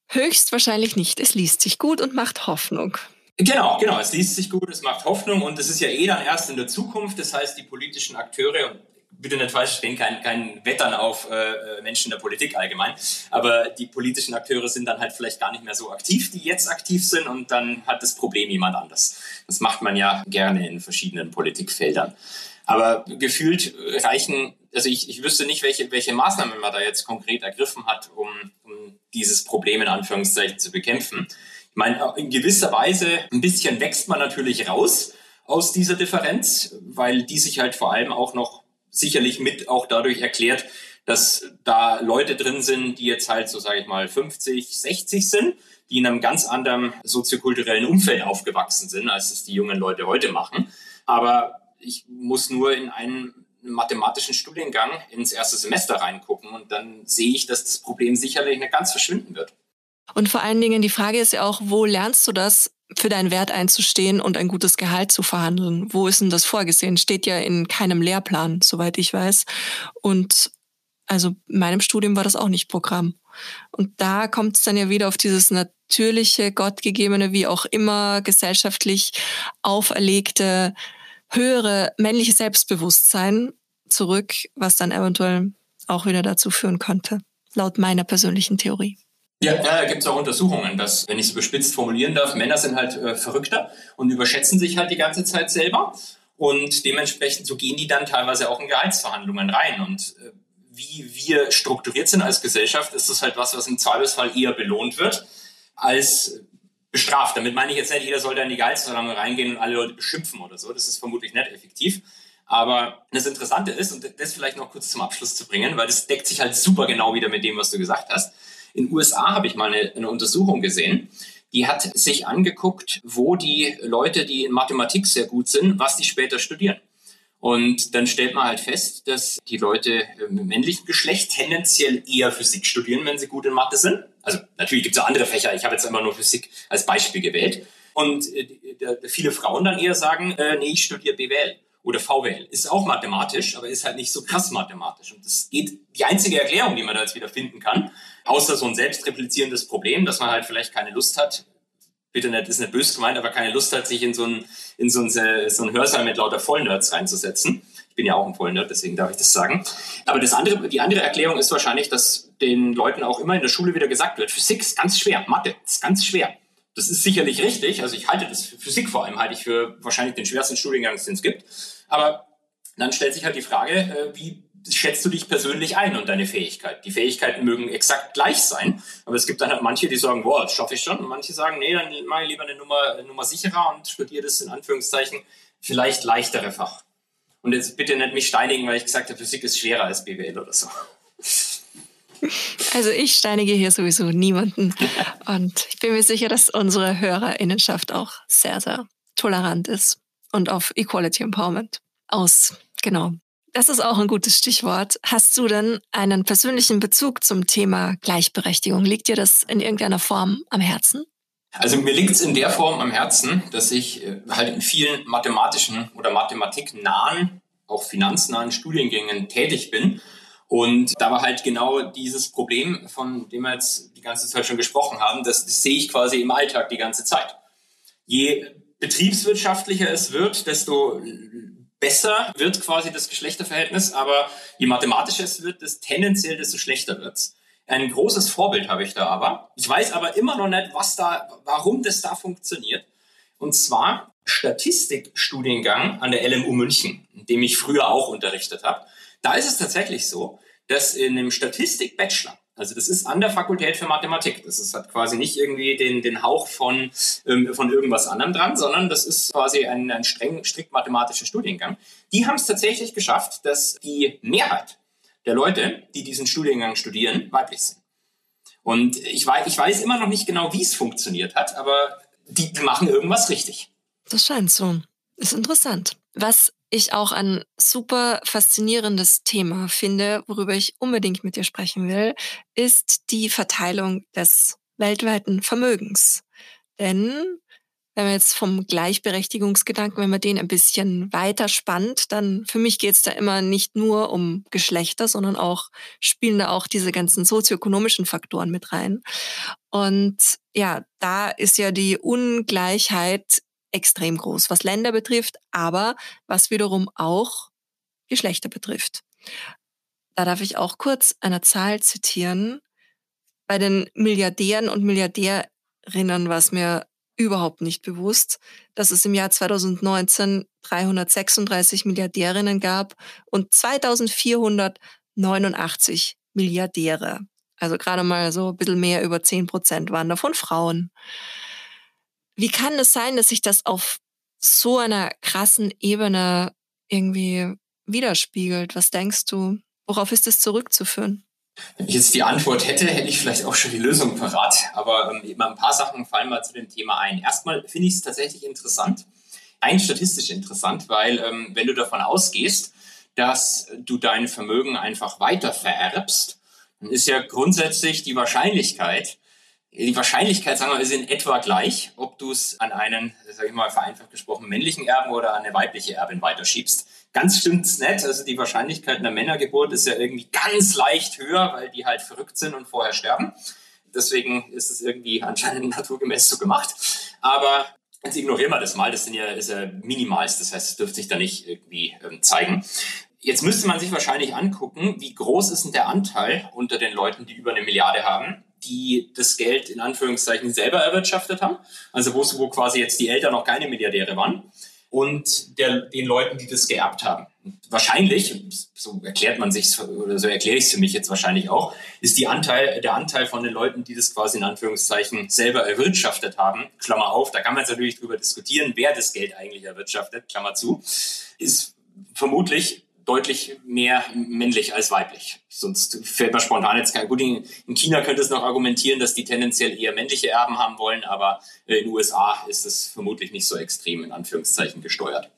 Höchstwahrscheinlich nicht. Es liest sich gut und macht Hoffnung. Genau, genau. Es liest sich gut, es macht Hoffnung und es ist ja eh dann erst in der Zukunft. Das heißt, die politischen Akteure, und bitte nicht falsch verstehen, kein, kein Wettern auf äh, Menschen der Politik allgemein, aber die politischen Akteure sind dann halt vielleicht gar nicht mehr so aktiv, die jetzt aktiv sind und dann hat das Problem jemand anders. Das macht man ja gerne in verschiedenen Politikfeldern. Aber gefühlt reichen, also ich, ich wüsste nicht, welche, welche Maßnahmen man da jetzt konkret ergriffen hat, um, um dieses Problem in Anführungszeichen zu bekämpfen. Ich meine, in gewisser Weise ein bisschen wächst man natürlich raus aus dieser Differenz, weil die sich halt vor allem auch noch sicherlich mit auch dadurch erklärt, dass da Leute drin sind, die jetzt halt so, sage ich mal, 50, 60 sind, die in einem ganz anderen soziokulturellen Umfeld aufgewachsen sind, als es die jungen Leute heute machen. Aber ich muss nur in einen mathematischen Studiengang ins erste Semester reingucken und dann sehe ich, dass das Problem sicherlich nicht ganz verschwinden wird. Und vor allen Dingen, die Frage ist ja auch, wo lernst du das, für deinen Wert einzustehen und ein gutes Gehalt zu verhandeln? Wo ist denn das vorgesehen? Steht ja in keinem Lehrplan, soweit ich weiß. Und also in meinem Studium war das auch nicht Programm. Und da kommt es dann ja wieder auf dieses natürliche, gottgegebene, wie auch immer gesellschaftlich auferlegte, höhere männliche Selbstbewusstsein zurück, was dann eventuell auch wieder dazu führen könnte, laut meiner persönlichen Theorie. Ja, da gibt es auch Untersuchungen, dass, wenn ich es überspitzt formulieren darf, Männer sind halt äh, verrückter und überschätzen sich halt die ganze Zeit selber. Und dementsprechend, so gehen die dann teilweise auch in Gehaltsverhandlungen rein. Und äh, wie wir strukturiert sind als Gesellschaft, ist das halt was, was im Zweifelsfall eher belohnt wird als bestraft. Damit meine ich jetzt nicht, jeder soll da in die Gehaltsverhandlungen reingehen und alle Leute beschimpfen oder so. Das ist vermutlich nicht effektiv. Aber das Interessante ist, und das vielleicht noch kurz zum Abschluss zu bringen, weil das deckt sich halt super genau wieder mit dem, was du gesagt hast. In den USA habe ich mal eine, eine Untersuchung gesehen, die hat sich angeguckt, wo die Leute, die in Mathematik sehr gut sind, was die später studieren. Und dann stellt man halt fest, dass die Leute im männlichen Geschlecht tendenziell eher Physik studieren, wenn sie gut in Mathe sind. Also natürlich gibt es auch andere Fächer, ich habe jetzt immer nur Physik als Beispiel gewählt. Und äh, viele Frauen dann eher sagen, äh, nee, ich studiere BWL oder VWL. Ist auch mathematisch, aber ist halt nicht so krass mathematisch. Und das geht, die einzige Erklärung, die man da jetzt wieder finden kann, außer so ein selbstreplizierendes Problem, dass man halt vielleicht keine Lust hat, bitte nicht, ist nicht böse gemeint, aber keine Lust hat, sich in so ein, in so ein, so ein Hörsaal mit lauter Vollnerds reinzusetzen. Ich bin ja auch ein Vollnerd, deswegen darf ich das sagen. Aber das andere, die andere Erklärung ist wahrscheinlich, dass den Leuten auch immer in der Schule wieder gesagt wird, Physik ist ganz schwer, Mathe ist ganz schwer. Das ist sicherlich richtig. Also ich halte das für Physik vor allem halte ich für wahrscheinlich den schwersten Studiengang, den es gibt. Aber dann stellt sich halt die Frage, äh, wie schätzt du dich persönlich ein und deine Fähigkeit? Die Fähigkeiten mögen exakt gleich sein, aber es gibt dann halt manche, die sagen, boah, das schaffe ich schon. Und manche sagen, nee, dann mache ich lieber eine Nummer, eine Nummer sicherer und studiere das in Anführungszeichen vielleicht leichtere Fach. Und jetzt bitte nicht mich steinigen, weil ich gesagt habe, Physik ist schwerer als BWL oder so. Also ich steinige hier sowieso niemanden. Und ich bin mir sicher, dass unsere Hörerinnenschaft auch sehr, sehr tolerant ist und auf Equality Empowerment aus. Genau. Das ist auch ein gutes Stichwort. Hast du denn einen persönlichen Bezug zum Thema Gleichberechtigung? Liegt dir das in irgendeiner Form am Herzen? Also mir liegt es in der Form am Herzen, dass ich äh, halt in vielen mathematischen oder mathematiknahen, auch finanznahen Studiengängen tätig bin. Und da war halt genau dieses Problem, von dem wir jetzt die ganze Zeit schon gesprochen haben, das, das sehe ich quasi im Alltag die ganze Zeit. Je betriebswirtschaftlicher es wird, desto besser wird quasi das Geschlechterverhältnis, aber je mathematischer es wird, desto tendenziell, desto schlechter wird's. Ein großes Vorbild habe ich da aber. Ich weiß aber immer noch nicht, was da, warum das da funktioniert. Und zwar Statistikstudiengang an der LMU München, in dem ich früher auch unterrichtet habe. Da ist es tatsächlich so, dass in einem Statistik-Bachelor, also das ist an der Fakultät für Mathematik, das ist, hat quasi nicht irgendwie den, den Hauch von, ähm, von irgendwas anderem dran, sondern das ist quasi ein, ein streng, strikt mathematischer Studiengang. Die haben es tatsächlich geschafft, dass die Mehrheit der Leute, die diesen Studiengang studieren, weiblich sind. Und ich weiß, ich weiß immer noch nicht genau, wie es funktioniert hat, aber die, die machen irgendwas richtig. Das scheint so. Ist interessant. Was ich auch ein super faszinierendes Thema finde, worüber ich unbedingt mit dir sprechen will, ist die Verteilung des weltweiten Vermögens. Denn wenn man jetzt vom Gleichberechtigungsgedanken, wenn man den ein bisschen weiter spannt, dann für mich geht es da immer nicht nur um Geschlechter, sondern auch spielen da auch diese ganzen sozioökonomischen Faktoren mit rein. Und ja, da ist ja die Ungleichheit extrem groß, was Länder betrifft, aber was wiederum auch Geschlechter betrifft. Da darf ich auch kurz eine Zahl zitieren. Bei den Milliardären und Milliardärinnen war es mir überhaupt nicht bewusst, dass es im Jahr 2019 336 Milliardärinnen gab und 2489 Milliardäre. Also gerade mal so ein bisschen mehr über 10 Prozent waren davon Frauen. Wie kann es sein, dass sich das auf so einer krassen Ebene irgendwie widerspiegelt? Was denkst du? Worauf ist es zurückzuführen? Wenn ich jetzt die Antwort hätte, hätte ich vielleicht auch schon die Lösung parat. Aber ähm, ein paar Sachen fallen mal zu dem Thema ein. Erstmal finde ich es tatsächlich interessant, ein statistisch interessant, weil ähm, wenn du davon ausgehst, dass du dein Vermögen einfach weiter vererbst, dann ist ja grundsätzlich die Wahrscheinlichkeit, die Wahrscheinlichkeit, sagen wir ist in etwa gleich, ob du es an einen, sage ich mal vereinfacht gesprochen, männlichen Erben oder an eine weibliche Erbin weiterschiebst. Ganz stimmt's nicht. Also die Wahrscheinlichkeit einer Männergeburt ist ja irgendwie ganz leicht höher, weil die halt verrückt sind und vorher sterben. Deswegen ist es irgendwie anscheinend naturgemäß so gemacht. Aber jetzt ignorieren wir das mal. Das sind ja, ist ja minimals. Das heißt, es dürfte sich da nicht irgendwie ähm, zeigen. Jetzt müsste man sich wahrscheinlich angucken, wie groß ist denn der Anteil unter den Leuten, die über eine Milliarde haben, die das Geld in Anführungszeichen selber erwirtschaftet haben. Also wo, wo quasi jetzt die Eltern noch keine Milliardäre waren und der, den Leuten, die das geerbt haben. Wahrscheinlich, so erklärt man sich oder so erkläre ich es für mich jetzt wahrscheinlich auch, ist die Anteil, der Anteil von den Leuten, die das quasi in Anführungszeichen selber erwirtschaftet haben, Klammer auf, da kann man jetzt natürlich drüber diskutieren, wer das Geld eigentlich erwirtschaftet, Klammer zu, ist vermutlich deutlich mehr männlich als weiblich. Sonst fällt mir spontan jetzt kein gut. In, China könnte es noch argumentieren, dass die tendenziell eher männliche Erben haben wollen, aber äh, in den USA ist es vermutlich nicht so extrem in Anführungszeichen gesteuert.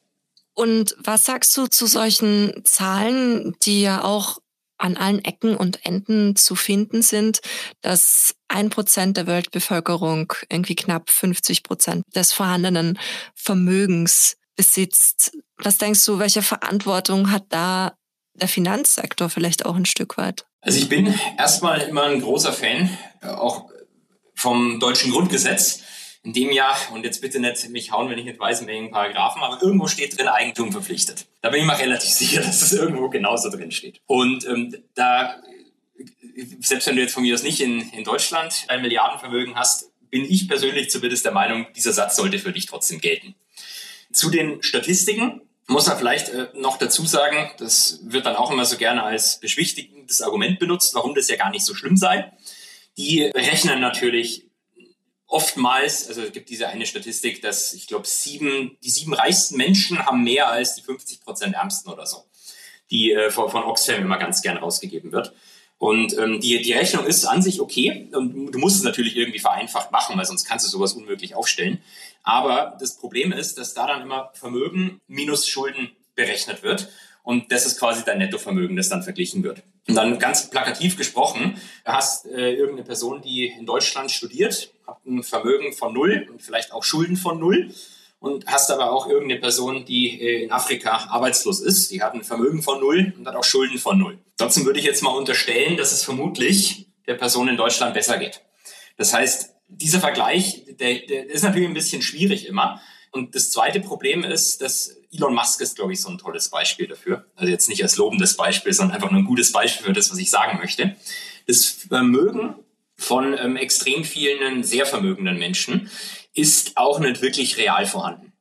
Und was sagst du zu solchen Zahlen, die ja auch an allen Ecken und Enden zu finden sind, dass ein Prozent der Weltbevölkerung irgendwie knapp 50 Prozent des vorhandenen Vermögens besitzt. Was denkst du, welche Verantwortung hat da der Finanzsektor vielleicht auch ein Stück weit? Also ich bin erstmal immer ein großer Fan, äh, auch vom deutschen Grundgesetz. In dem Jahr, und jetzt bitte nicht mich hauen, wenn ich nicht weiß, in welchen Paragraphen, aber irgendwo steht drin Eigentum verpflichtet. Da bin ich mal relativ sicher, dass das irgendwo genauso drin steht. Und ähm, da, selbst wenn du jetzt von mir aus nicht in, in Deutschland ein Milliardenvermögen hast, bin ich persönlich zumindest der Meinung, dieser Satz sollte für dich trotzdem gelten. Zu den Statistiken muss man vielleicht äh, noch dazu sagen, das wird dann auch immer so gerne als beschwichtigendes Argument benutzt, warum das ja gar nicht so schlimm sei. Die rechnen natürlich oftmals, also es gibt diese eine Statistik, dass ich glaube, sieben, die sieben reichsten Menschen haben mehr als die 50 Prozent Ärmsten oder so, die äh, von, von Oxfam immer ganz gern rausgegeben wird. Und ähm, die, die Rechnung ist an sich okay und du musst es natürlich irgendwie vereinfacht machen, weil sonst kannst du sowas unmöglich aufstellen. Aber das Problem ist, dass da dann immer Vermögen minus Schulden berechnet wird und das ist quasi dein Nettovermögen, das dann verglichen wird. Und dann ganz plakativ gesprochen, hast äh, irgendeine Person, die in Deutschland studiert, hat ein Vermögen von null und vielleicht auch Schulden von null und hast aber auch irgendeine Person, die äh, in Afrika arbeitslos ist, die hat ein Vermögen von null und hat auch Schulden von null. Trotzdem würde ich jetzt mal unterstellen, dass es vermutlich der Person in Deutschland besser geht. Das heißt, dieser Vergleich, der, der ist natürlich ein bisschen schwierig immer. Und das zweite Problem ist, dass Elon Musk ist, glaube ich, so ein tolles Beispiel dafür. Also jetzt nicht als lobendes Beispiel, sondern einfach nur ein gutes Beispiel für das, was ich sagen möchte. Das Vermögen von ähm, extrem vielen sehr vermögenden Menschen ist auch nicht wirklich real vorhanden.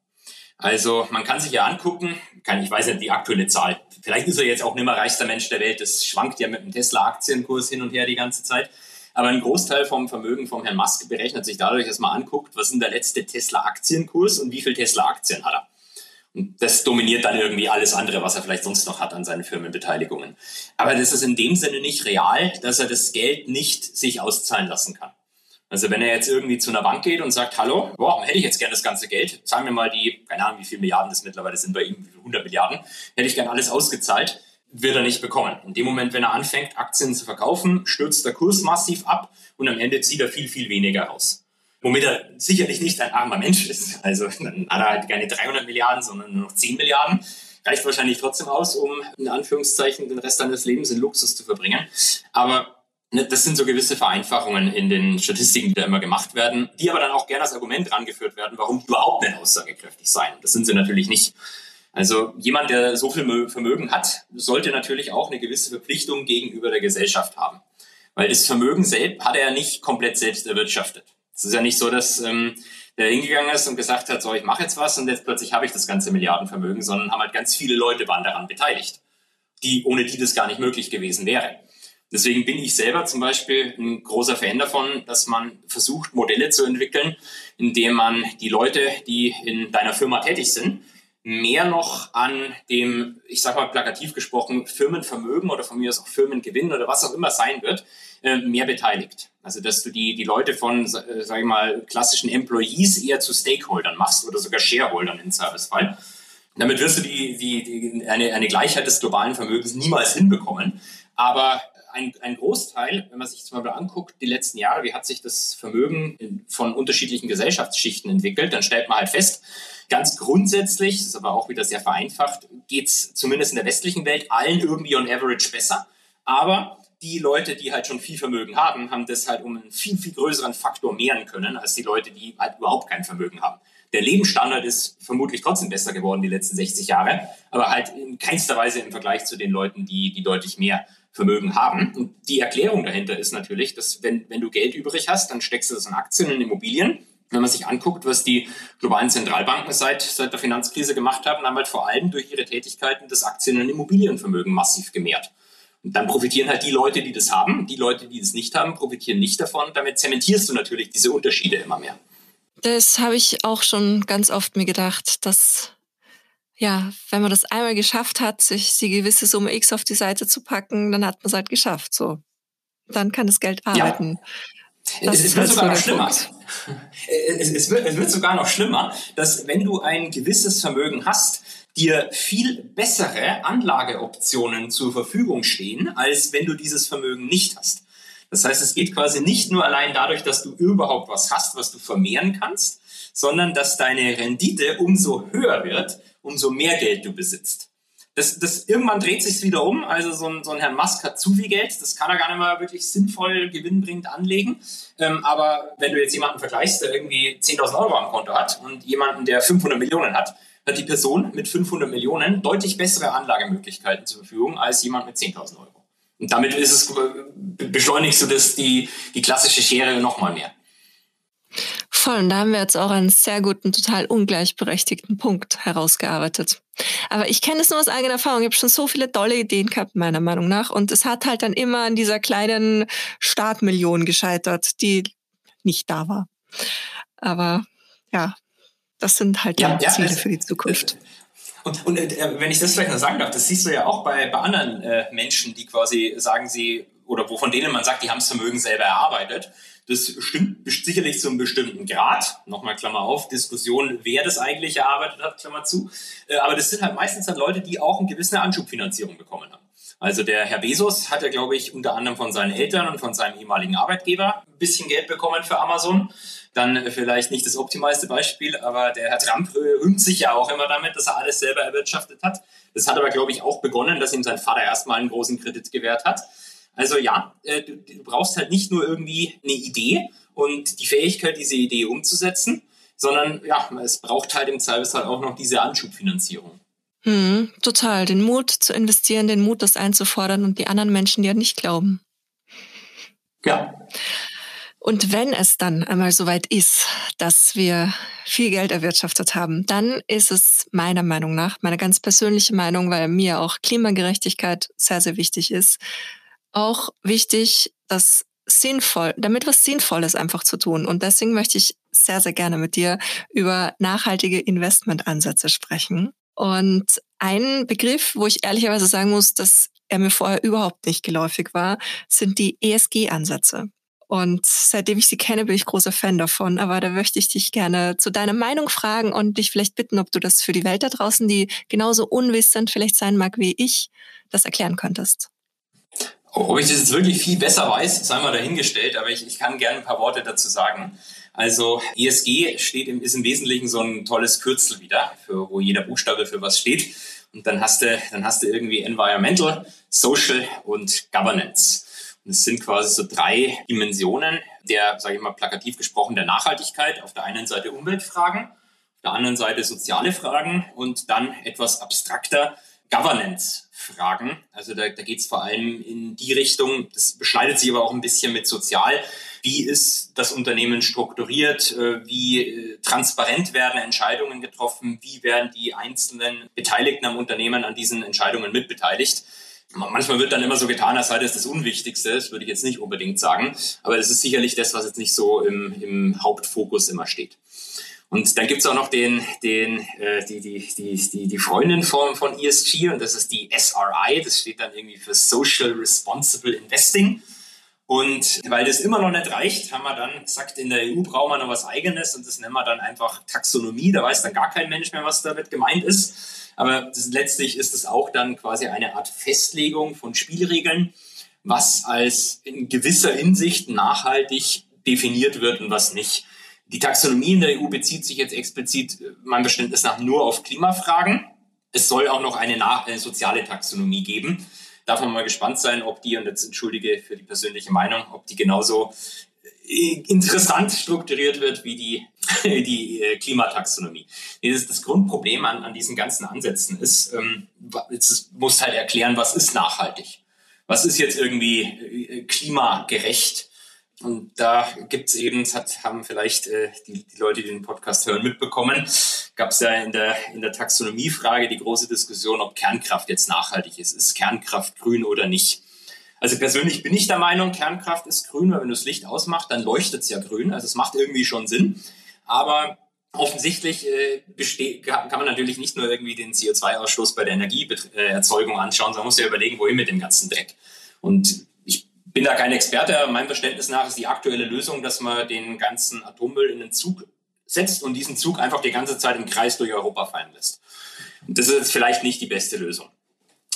Also man kann sich ja angucken, kann, ich weiß nicht die aktuelle Zahl, vielleicht ist er jetzt auch nicht mehr reichster Mensch der Welt, das schwankt ja mit dem Tesla-Aktienkurs hin und her die ganze Zeit. Aber ein Großteil vom Vermögen vom Herrn Musk berechnet sich dadurch, dass man anguckt, was ist der letzte Tesla-Aktienkurs und wie viel Tesla-Aktien hat er. Und das dominiert dann irgendwie alles andere, was er vielleicht sonst noch hat an seinen Firmenbeteiligungen. Aber das ist in dem Sinne nicht real, dass er das Geld nicht sich auszahlen lassen kann. Also wenn er jetzt irgendwie zu einer Bank geht und sagt, hallo, boah, hätte ich jetzt gerne das ganze Geld, zahlen wir mal die, keine Ahnung, wie viele Milliarden das mittlerweile sind bei ihm, 100 Milliarden, hätte ich gerne alles ausgezahlt, wird er nicht bekommen. In dem Moment, wenn er anfängt, Aktien zu verkaufen, stürzt der Kurs massiv ab und am Ende zieht er viel, viel weniger raus womit er sicherlich nicht ein armer Mensch ist. Also dann hat er halt keine 300 Milliarden, sondern nur noch 10 Milliarden. Reicht wahrscheinlich trotzdem aus, um in Anführungszeichen den Rest seines Lebens in Luxus zu verbringen. Aber ne, das sind so gewisse Vereinfachungen in den Statistiken, die da immer gemacht werden, die aber dann auch gerne als Argument rangeführt werden, warum die überhaupt nicht aussagekräftig sein. Das sind sie natürlich nicht. Also jemand, der so viel Vermögen hat, sollte natürlich auch eine gewisse Verpflichtung gegenüber der Gesellschaft haben. Weil das Vermögen selbst hat er ja nicht komplett selbst erwirtschaftet. Es ist ja nicht so, dass ähm, der hingegangen ist und gesagt hat, so, ich mache jetzt was und jetzt plötzlich habe ich das ganze Milliardenvermögen, sondern haben halt ganz viele Leute waren daran beteiligt, die, ohne die das gar nicht möglich gewesen wäre. Deswegen bin ich selber zum Beispiel ein großer Fan davon, dass man versucht, Modelle zu entwickeln, indem man die Leute, die in deiner Firma tätig sind, mehr noch an dem, ich sage mal plakativ gesprochen, Firmenvermögen oder von mir aus auch Firmengewinn oder was auch immer sein wird, äh, mehr beteiligt. Also dass du die, die Leute von, äh, sage ich mal, klassischen Employees eher zu Stakeholdern machst oder sogar Shareholdern im Servicefall. Damit wirst du die, die, die, eine, eine Gleichheit des globalen Vermögens niemals hinbekommen. Aber ein, ein Großteil, wenn man sich zum Beispiel anguckt, die letzten Jahre, wie hat sich das Vermögen von unterschiedlichen Gesellschaftsschichten entwickelt, dann stellt man halt fest, ganz grundsätzlich, das ist aber auch wieder sehr vereinfacht, geht es zumindest in der westlichen Welt allen irgendwie on average besser. Aber die Leute, die halt schon viel Vermögen haben, haben das halt um einen viel, viel größeren Faktor mehren können, als die Leute, die halt überhaupt kein Vermögen haben. Der Lebensstandard ist vermutlich trotzdem besser geworden die letzten 60 Jahre, aber halt in keinster Weise im Vergleich zu den Leuten, die, die deutlich mehr Vermögen haben. Und die Erklärung dahinter ist natürlich, dass wenn, wenn du Geld übrig hast, dann steckst du das in Aktien, in Immobilien. Wenn man sich anguckt, was die globalen Zentralbanken seit, seit der Finanzkrise gemacht haben, haben halt vor allem durch ihre Tätigkeiten das Aktien- und Immobilienvermögen massiv gemehrt. Und dann profitieren halt die Leute, die das haben. Die Leute, die das nicht haben, profitieren nicht davon. Damit zementierst du natürlich diese Unterschiede immer mehr. Das habe ich auch schon ganz oft mir gedacht, dass ja, wenn man das einmal geschafft hat, sich die gewisse Summe X auf die Seite zu packen, dann hat man es halt geschafft. So, dann kann das Geld arbeiten. Ja. Es, es, wird sogar noch schlimmer. Es, es, wird, es wird sogar noch schlimmer, dass wenn du ein gewisses Vermögen hast, dir viel bessere Anlageoptionen zur Verfügung stehen, als wenn du dieses Vermögen nicht hast. Das heißt, es geht quasi nicht nur allein dadurch, dass du überhaupt was hast, was du vermehren kannst, sondern dass deine Rendite umso höher wird, umso mehr Geld du besitzt. Das, das, irgendwann dreht sich wieder um. Also so ein, so ein Herr Musk hat zu viel Geld, das kann er gar nicht mehr wirklich sinnvoll gewinnbringend anlegen. Ähm, aber wenn du jetzt jemanden vergleichst, der irgendwie 10.000 Euro am Konto hat und jemanden, der 500 Millionen hat, hat die Person mit 500 Millionen deutlich bessere Anlagemöglichkeiten zur Verfügung als jemand mit 10.000 Euro. Und damit ist es, beschleunigst du das, die, die klassische Schere nochmal mehr. Voll, und da haben wir jetzt auch einen sehr guten, total ungleichberechtigten Punkt herausgearbeitet. Aber ich kenne es nur aus eigener Erfahrung. Ich habe schon so viele tolle Ideen gehabt, meiner Meinung nach. Und es hat halt dann immer an dieser kleinen Startmillion gescheitert, die nicht da war. Aber ja, das sind halt ja, die Ziele ja, für die Zukunft. Und, und äh, wenn ich das vielleicht noch sagen darf, das siehst du ja auch bei, bei anderen äh, Menschen, die quasi sagen, sie, oder wo von denen man sagt, die haben das Vermögen selber erarbeitet. Das stimmt sicherlich zu einem bestimmten Grad. Nochmal Klammer auf, Diskussion, wer das eigentlich erarbeitet hat, Klammer zu. Äh, aber das sind halt meistens dann Leute, die auch eine gewisse Anschubfinanzierung bekommen haben. Also der Herr Bezos hat ja, glaube ich, unter anderem von seinen Eltern und von seinem ehemaligen Arbeitgeber ein bisschen Geld bekommen für Amazon. Dann vielleicht nicht das optimalste Beispiel, aber der Herr Trump rühmt sich ja auch immer damit, dass er alles selber erwirtschaftet hat. Das hat aber, glaube ich, auch begonnen, dass ihm sein Vater erstmal einen großen Kredit gewährt hat. Also ja, äh, du, du brauchst halt nicht nur irgendwie eine Idee und die Fähigkeit, diese Idee umzusetzen, sondern ja, es braucht halt im Zweifelsfall auch noch diese Anschubfinanzierung. Hm, total. Den Mut zu investieren, den Mut, das einzufordern und die anderen Menschen, die ja nicht glauben. Ja. Und wenn es dann einmal soweit ist, dass wir viel Geld erwirtschaftet haben, dann ist es meiner Meinung nach, meine ganz persönliche Meinung, weil mir auch Klimagerechtigkeit sehr, sehr wichtig ist, auch wichtig, das sinnvoll, damit was Sinnvolles einfach zu tun. Und deswegen möchte ich sehr, sehr gerne mit dir über nachhaltige Investmentansätze sprechen. Und ein Begriff, wo ich ehrlicherweise sagen muss, dass er mir vorher überhaupt nicht geläufig war, sind die ESG-Ansätze. Und seitdem ich sie kenne, bin ich großer Fan davon. Aber da möchte ich dich gerne zu deiner Meinung fragen und dich vielleicht bitten, ob du das für die Welt da draußen, die genauso unwissend vielleicht sein mag wie ich, das erklären könntest. Ob ich das jetzt wirklich viel besser weiß, sei mal dahingestellt, aber ich, ich kann gerne ein paar Worte dazu sagen. Also ESG steht im, ist im Wesentlichen so ein tolles Kürzel wieder, für, wo jeder Buchstabe für was steht. Und dann hast du, dann hast du irgendwie Environmental, Social und Governance. Und es sind quasi so drei Dimensionen der, sage ich mal, plakativ gesprochen, der Nachhaltigkeit. Auf der einen Seite Umweltfragen, auf der anderen Seite soziale Fragen und dann etwas abstrakter Governance-Fragen. Also da, da geht es vor allem in die Richtung, das beschneidet sich aber auch ein bisschen mit sozial. Wie ist das Unternehmen strukturiert? Äh, wie äh, transparent werden Entscheidungen getroffen? Wie werden die einzelnen Beteiligten am Unternehmen an diesen Entscheidungen mitbeteiligt? Manchmal wird dann immer so getan, als sei das das Unwichtigste. Das würde ich jetzt nicht unbedingt sagen. Aber das ist sicherlich das, was jetzt nicht so im, im Hauptfokus immer steht. Und dann gibt's auch noch den, den, äh, die, die, die, die, Freundin von, von ESG und das ist die SRI. Das steht dann irgendwie für Social Responsible Investing. Und weil das immer noch nicht reicht, haben wir dann gesagt, in der EU brauchen wir noch was Eigenes und das nennen wir dann einfach Taxonomie. Da weiß dann gar kein Mensch mehr, was damit gemeint ist. Aber das, letztlich ist es auch dann quasi eine Art Festlegung von Spielregeln, was als in gewisser Hinsicht nachhaltig definiert wird und was nicht. Die Taxonomie in der EU bezieht sich jetzt explizit, äh, mein Verständnis nach, nur auf Klimafragen. Es soll auch noch eine, eine soziale Taxonomie geben darf man mal gespannt sein, ob die, und jetzt entschuldige für die persönliche Meinung, ob die genauso äh, interessant strukturiert wird wie die, die äh, Klimataxonomie. Das, Grundproblem an, an diesen ganzen Ansätzen ist, ähm, es muss halt erklären, was ist nachhaltig? Was ist jetzt irgendwie klimagerecht? Und da gibt's eben, das hat, haben vielleicht äh, die, die Leute, die den Podcast hören, mitbekommen, gab es ja in der, in der Taxonomiefrage die große Diskussion, ob Kernkraft jetzt nachhaltig ist. Ist Kernkraft grün oder nicht? Also persönlich bin ich der Meinung, Kernkraft ist grün, weil wenn du das Licht ausmachst, dann leuchtet es ja grün. Also es macht irgendwie schon Sinn. Aber offensichtlich äh, kann man natürlich nicht nur irgendwie den CO2-Ausstoß bei der Energieerzeugung anschauen, sondern muss ja überlegen, wohin mit dem ganzen Dreck. Und bin da kein Experte, meinem Verständnis nach ist die aktuelle Lösung, dass man den ganzen Atommüll in den Zug setzt und diesen Zug einfach die ganze Zeit im Kreis durch Europa fallen lässt. Das ist jetzt vielleicht nicht die beste Lösung.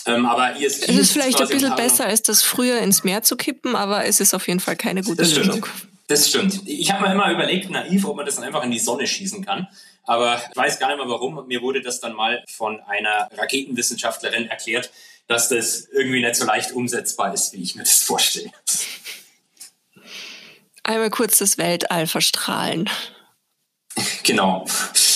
Ähm, aber ESG es ist vielleicht ein bisschen besser, als das früher ins Meer zu kippen, aber es ist auf jeden Fall keine gute das Lösung. Das stimmt. Ich habe mir immer überlegt, naiv, ob man das dann einfach in die Sonne schießen kann. Aber ich weiß gar nicht mehr warum. Mir wurde das dann mal von einer Raketenwissenschaftlerin erklärt, dass das irgendwie nicht so leicht umsetzbar ist, wie ich mir das vorstelle. Einmal kurz das Weltall verstrahlen. Genau.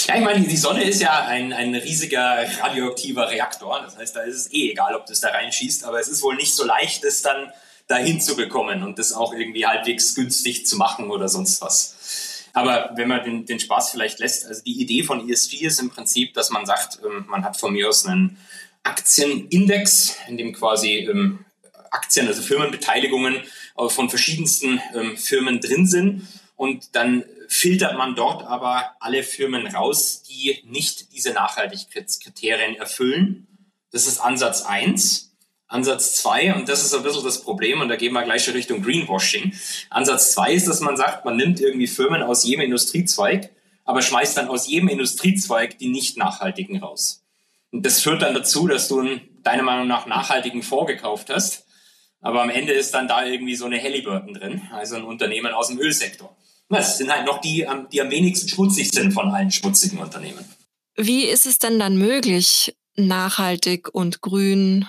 Ja, ich meine, die Sonne ist ja ein, ein riesiger radioaktiver Reaktor. Das heißt, da ist es eh egal, ob das da reinschießt, aber es ist wohl nicht so leicht, das dann dahin zu bekommen und das auch irgendwie halbwegs günstig zu machen oder sonst was. Aber wenn man den, den Spaß vielleicht lässt, also die Idee von ESG ist im Prinzip, dass man sagt, ähm, man hat von mir aus einen Aktienindex, in dem quasi ähm, Aktien, also Firmenbeteiligungen äh, von verschiedensten ähm, Firmen drin sind und dann filtert man dort aber alle Firmen raus, die nicht diese Nachhaltigkeitskriterien erfüllen. Das ist Ansatz eins. Ansatz zwei und das ist ein bisschen das Problem, und da gehen wir gleich schon Richtung Greenwashing. Ansatz zwei ist, dass man sagt, man nimmt irgendwie Firmen aus jedem Industriezweig, aber schmeißt dann aus jedem Industriezweig die nicht nachhaltigen raus. Und das führt dann dazu, dass du einen, deiner Meinung nach nachhaltigen Fonds gekauft hast, aber am Ende ist dann da irgendwie so eine Halliburton drin, also ein Unternehmen aus dem Ölsektor. Das sind halt noch die, die am wenigsten schmutzig sind von allen schmutzigen Unternehmen. Wie ist es denn dann möglich, nachhaltig und grün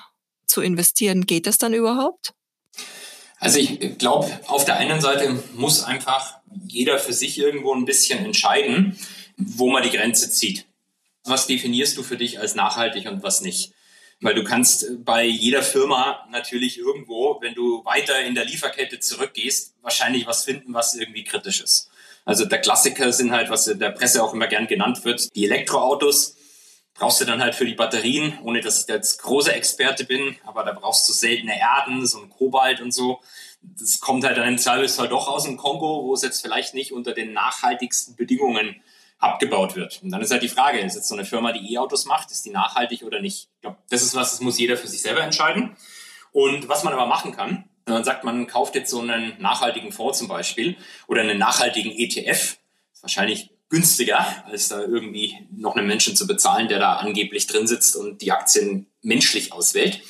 zu investieren. Geht das dann überhaupt? Also ich glaube, auf der einen Seite muss einfach jeder für sich irgendwo ein bisschen entscheiden, wo man die Grenze zieht. Was definierst du für dich als nachhaltig und was nicht? Weil du kannst bei jeder Firma natürlich irgendwo, wenn du weiter in der Lieferkette zurückgehst, wahrscheinlich was finden, was irgendwie kritisch ist. Also der Klassiker sind halt, was in der Presse auch immer gern genannt wird, die Elektroautos brauchst du dann halt für die Batterien, ohne dass ich jetzt großer Experte bin, aber da brauchst du seltene Erden, so ein Kobalt und so. Das kommt halt dann im Zweifelsfall doch aus dem Kongo, wo es jetzt vielleicht nicht unter den nachhaltigsten Bedingungen abgebaut wird. Und dann ist halt die Frage, ist jetzt so eine Firma, die E-Autos macht, ist die nachhaltig oder nicht? Ich glaube, das ist was, das muss jeder für sich selber entscheiden. Und was man aber machen kann, wenn man sagt, man kauft jetzt so einen nachhaltigen Fonds zum Beispiel oder einen nachhaltigen ETF, ist wahrscheinlich günstiger, als da irgendwie noch einen Menschen zu bezahlen, der da angeblich drin sitzt und die Aktien menschlich auswählt.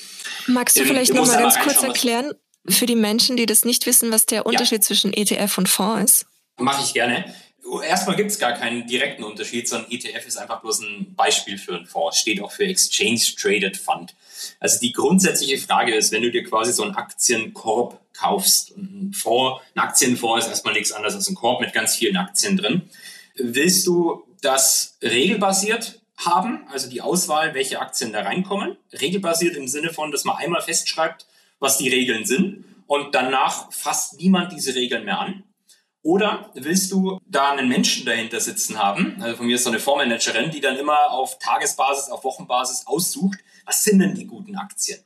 Magst du ähm, vielleicht noch mal ganz kurz erklären, für die Menschen, die das nicht wissen, was der Unterschied ja. zwischen ETF und Fonds ist? Mache ich gerne. Erstmal gibt es gar keinen direkten Unterschied, sondern ETF ist einfach bloß ein Beispiel für einen Fonds. Steht auch für Exchange Traded Fund. Also die grundsätzliche Frage ist, wenn du dir quasi so einen Aktienkorb kaufst, ein Fonds, ein Aktienfonds ist erstmal nichts anderes als ein Korb mit ganz vielen Aktien drin. Willst du das regelbasiert haben, also die Auswahl, welche Aktien da reinkommen? Regelbasiert im Sinne von, dass man einmal festschreibt, was die Regeln sind und danach fasst niemand diese Regeln mehr an. Oder willst du da einen Menschen dahinter sitzen haben? Also von mir ist so eine Fondsmanagerin, die dann immer auf Tagesbasis, auf Wochenbasis aussucht, was sind denn die guten Aktien?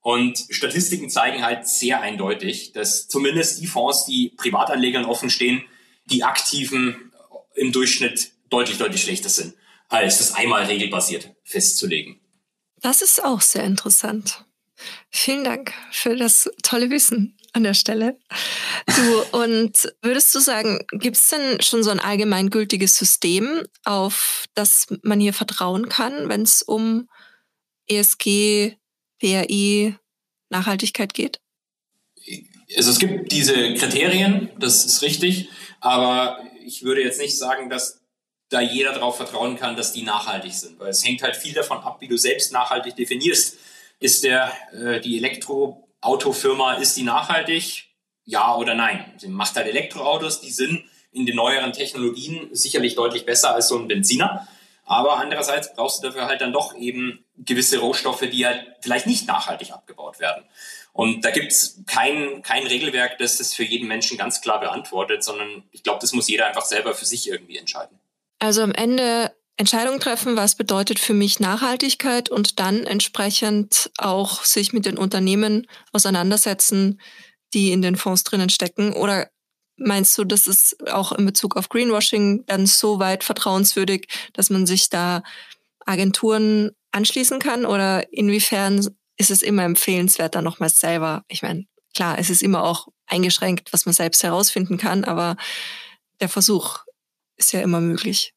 Und Statistiken zeigen halt sehr eindeutig, dass zumindest die Fonds, die Privatanlegern offen stehen, die aktiven im Durchschnitt deutlich, deutlich schlechter sind, als das einmal regelbasiert festzulegen. Das ist auch sehr interessant. Vielen Dank für das tolle Wissen an der Stelle. Du, und würdest du sagen, gibt es denn schon so ein allgemeingültiges System, auf das man hier vertrauen kann, wenn es um ESG, PRI, Nachhaltigkeit geht? Also es gibt diese Kriterien, das ist richtig, aber ich würde jetzt nicht sagen, dass da jeder darauf vertrauen kann, dass die nachhaltig sind, weil es hängt halt viel davon ab, wie du selbst nachhaltig definierst. Ist der äh, die Elektroautofirma ist die nachhaltig? Ja oder nein? Sie macht halt Elektroautos, die sind in den neueren Technologien sicherlich deutlich besser als so ein Benziner. Aber andererseits brauchst du dafür halt dann doch eben gewisse Rohstoffe, die halt vielleicht nicht nachhaltig abgebaut werden. Und da gibt es kein, kein Regelwerk, das das für jeden Menschen ganz klar beantwortet, sondern ich glaube, das muss jeder einfach selber für sich irgendwie entscheiden. Also am Ende Entscheidungen treffen, was bedeutet für mich Nachhaltigkeit und dann entsprechend auch sich mit den Unternehmen auseinandersetzen, die in den Fonds drinnen stecken. Oder meinst du, das ist auch in Bezug auf Greenwashing dann so weit vertrauenswürdig, dass man sich da Agenturen anschließen kann? Oder inwiefern ist es immer empfehlenswert, dann nochmals selber, ich meine, klar, es ist immer auch eingeschränkt, was man selbst herausfinden kann, aber der Versuch ist ja immer möglich.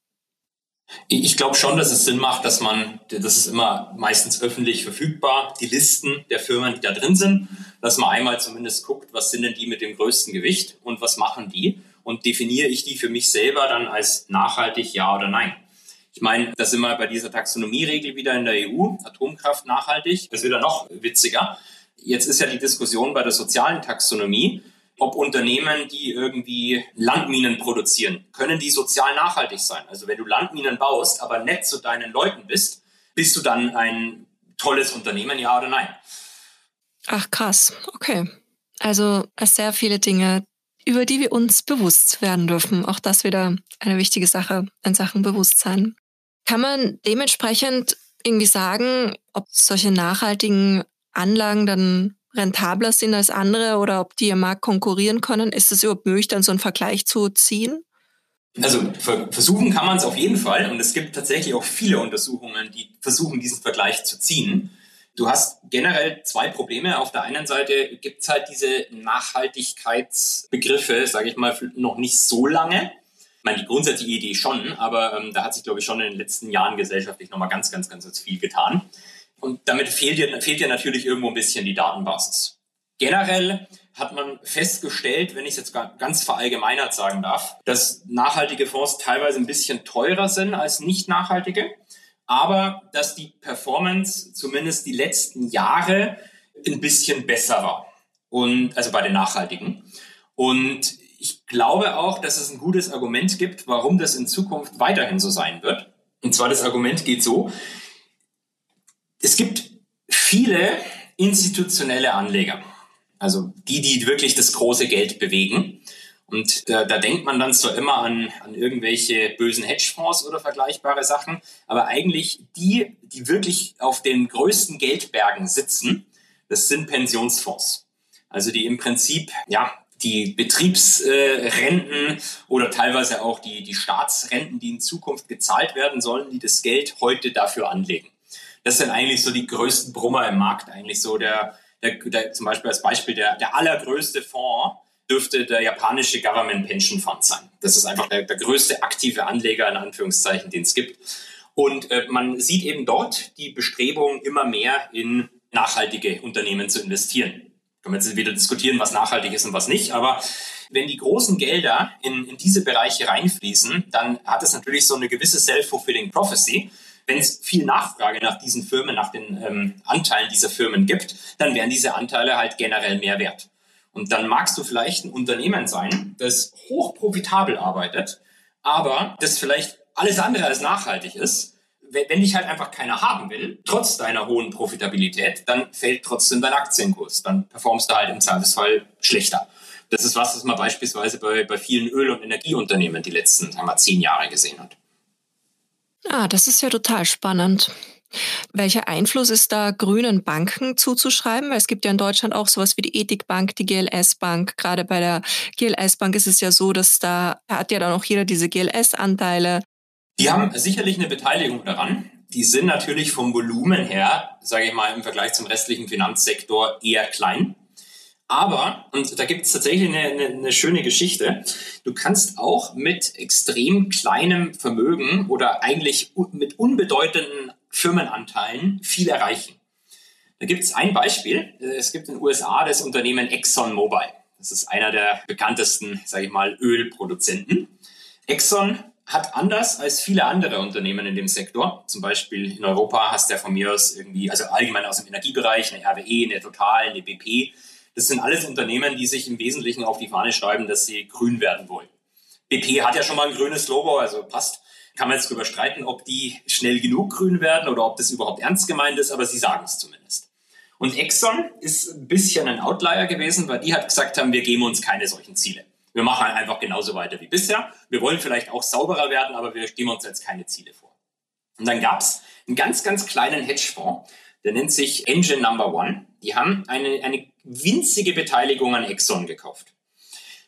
Ich glaube schon, dass es Sinn macht, dass man, das ist immer meistens öffentlich verfügbar, die Listen der Firmen, die da drin sind, dass man einmal zumindest guckt, was sind denn die mit dem größten Gewicht und was machen die und definiere ich die für mich selber dann als nachhaltig ja oder nein. Ich meine, da sind wir bei dieser Taxonomieregel wieder in der EU, Atomkraft nachhaltig. Das ist wieder noch witziger. Jetzt ist ja die Diskussion bei der sozialen Taxonomie, ob Unternehmen, die irgendwie Landminen produzieren, können die sozial nachhaltig sein. Also wenn du Landminen baust, aber nett zu deinen Leuten bist, bist du dann ein tolles Unternehmen, ja oder nein? Ach krass, okay. Also sehr viele Dinge, über die wir uns bewusst werden dürfen. Auch das wieder eine wichtige Sache in Sachen Bewusstsein. Kann man dementsprechend irgendwie sagen, ob solche nachhaltigen Anlagen dann rentabler sind als andere oder ob die im Markt konkurrieren können? Ist es überhaupt möglich, dann so einen Vergleich zu ziehen? Also versuchen kann man es auf jeden Fall und es gibt tatsächlich auch viele Untersuchungen, die versuchen, diesen Vergleich zu ziehen. Du hast generell zwei Probleme. Auf der einen Seite gibt es halt diese Nachhaltigkeitsbegriffe, sage ich mal, noch nicht so lange. Ich meine, die grundsätzliche Idee schon, aber ähm, da hat sich, glaube ich, schon in den letzten Jahren gesellschaftlich nochmal ganz, ganz, ganz viel getan. Und damit fehlt dir, fehlt dir natürlich irgendwo ein bisschen die Datenbasis. Generell hat man festgestellt, wenn ich es jetzt ganz verallgemeinert sagen darf, dass nachhaltige Fonds teilweise ein bisschen teurer sind als nicht nachhaltige, aber dass die Performance zumindest die letzten Jahre ein bisschen besser war. Und also bei den nachhaltigen. Und ich glaube auch, dass es ein gutes Argument gibt, warum das in Zukunft weiterhin so sein wird. Und zwar das Argument geht so, es gibt viele institutionelle Anleger. Also die, die wirklich das große Geld bewegen. Und da, da denkt man dann zwar immer an, an irgendwelche bösen Hedgefonds oder vergleichbare Sachen, aber eigentlich die, die wirklich auf den größten Geldbergen sitzen, das sind Pensionsfonds. Also die im Prinzip, ja, die Betriebsrenten oder teilweise auch die, die Staatsrenten, die in Zukunft gezahlt werden sollen, die das Geld heute dafür anlegen. Das sind eigentlich so die größten Brummer im Markt, eigentlich so der, der, der, zum Beispiel als Beispiel der, der allergrößte Fonds dürfte der japanische Government Pension Fund sein. Das ist einfach der, der größte aktive Anleger in Anführungszeichen, den es gibt. Und äh, man sieht eben dort die Bestrebung, immer mehr in nachhaltige Unternehmen zu investieren. Können wir jetzt wieder diskutieren, was nachhaltig ist und was nicht, aber wenn die großen Gelder in, in diese Bereiche reinfließen, dann hat es natürlich so eine gewisse self-fulfilling prophecy wenn es viel Nachfrage nach diesen Firmen, nach den ähm, Anteilen dieser Firmen gibt, dann werden diese Anteile halt generell mehr wert. Und dann magst du vielleicht ein Unternehmen sein, das hoch profitabel arbeitet, aber das vielleicht alles andere als nachhaltig ist. Wenn dich halt einfach keiner haben will, trotz deiner hohen Profitabilität, dann fällt trotzdem dein Aktienkurs. Dann performst du halt im Zweifelsfall schlechter. Das ist was, was man beispielsweise bei, bei vielen Öl- und Energieunternehmen die letzten sagen wir, zehn Jahre gesehen hat. Ah, das ist ja total spannend. Welcher Einfluss ist da grünen Banken zuzuschreiben? Weil es gibt ja in Deutschland auch sowas wie die Ethikbank, die GLS-Bank. Gerade bei der GLS-Bank ist es ja so, dass da hat ja dann auch jeder diese GLS-Anteile. Die haben sicherlich eine Beteiligung daran. Die sind natürlich vom Volumen her, sage ich mal, im Vergleich zum restlichen Finanzsektor eher klein. Aber, und da gibt es tatsächlich eine, eine, eine, schöne Geschichte, du kannst auch mit extrem kleinem Vermögen oder eigentlich mit unbedeutenden Firmenanteilen viel erreichen. Da gibt es ein Beispiel. Es gibt in den USA das Unternehmen ExxonMobil. Das ist einer der bekanntesten, sage ich mal, Ölproduzenten. Exxon hat anders als viele andere Unternehmen in dem Sektor, zum Beispiel in Europa hast du ja von mir aus irgendwie, also allgemein aus dem Energiebereich, eine RWE, eine Total, eine BP, das sind alles Unternehmen, die sich im Wesentlichen auf die Fahne schreiben, dass sie grün werden wollen. BP hat ja schon mal ein grünes Logo, also passt. Kann man jetzt darüber streiten, ob die schnell genug grün werden oder ob das überhaupt ernst gemeint ist, aber sie sagen es zumindest. Und Exxon ist ein bisschen ein Outlier gewesen, weil die hat gesagt haben, wir geben uns keine solchen Ziele. Wir machen einfach genauso weiter wie bisher. Wir wollen vielleicht auch sauberer werden, aber wir geben uns jetzt keine Ziele vor. Und dann gab es einen ganz, ganz kleinen Hedgefonds, der nennt sich Engine Number One. Die haben eine, eine winzige Beteiligung an Exxon gekauft.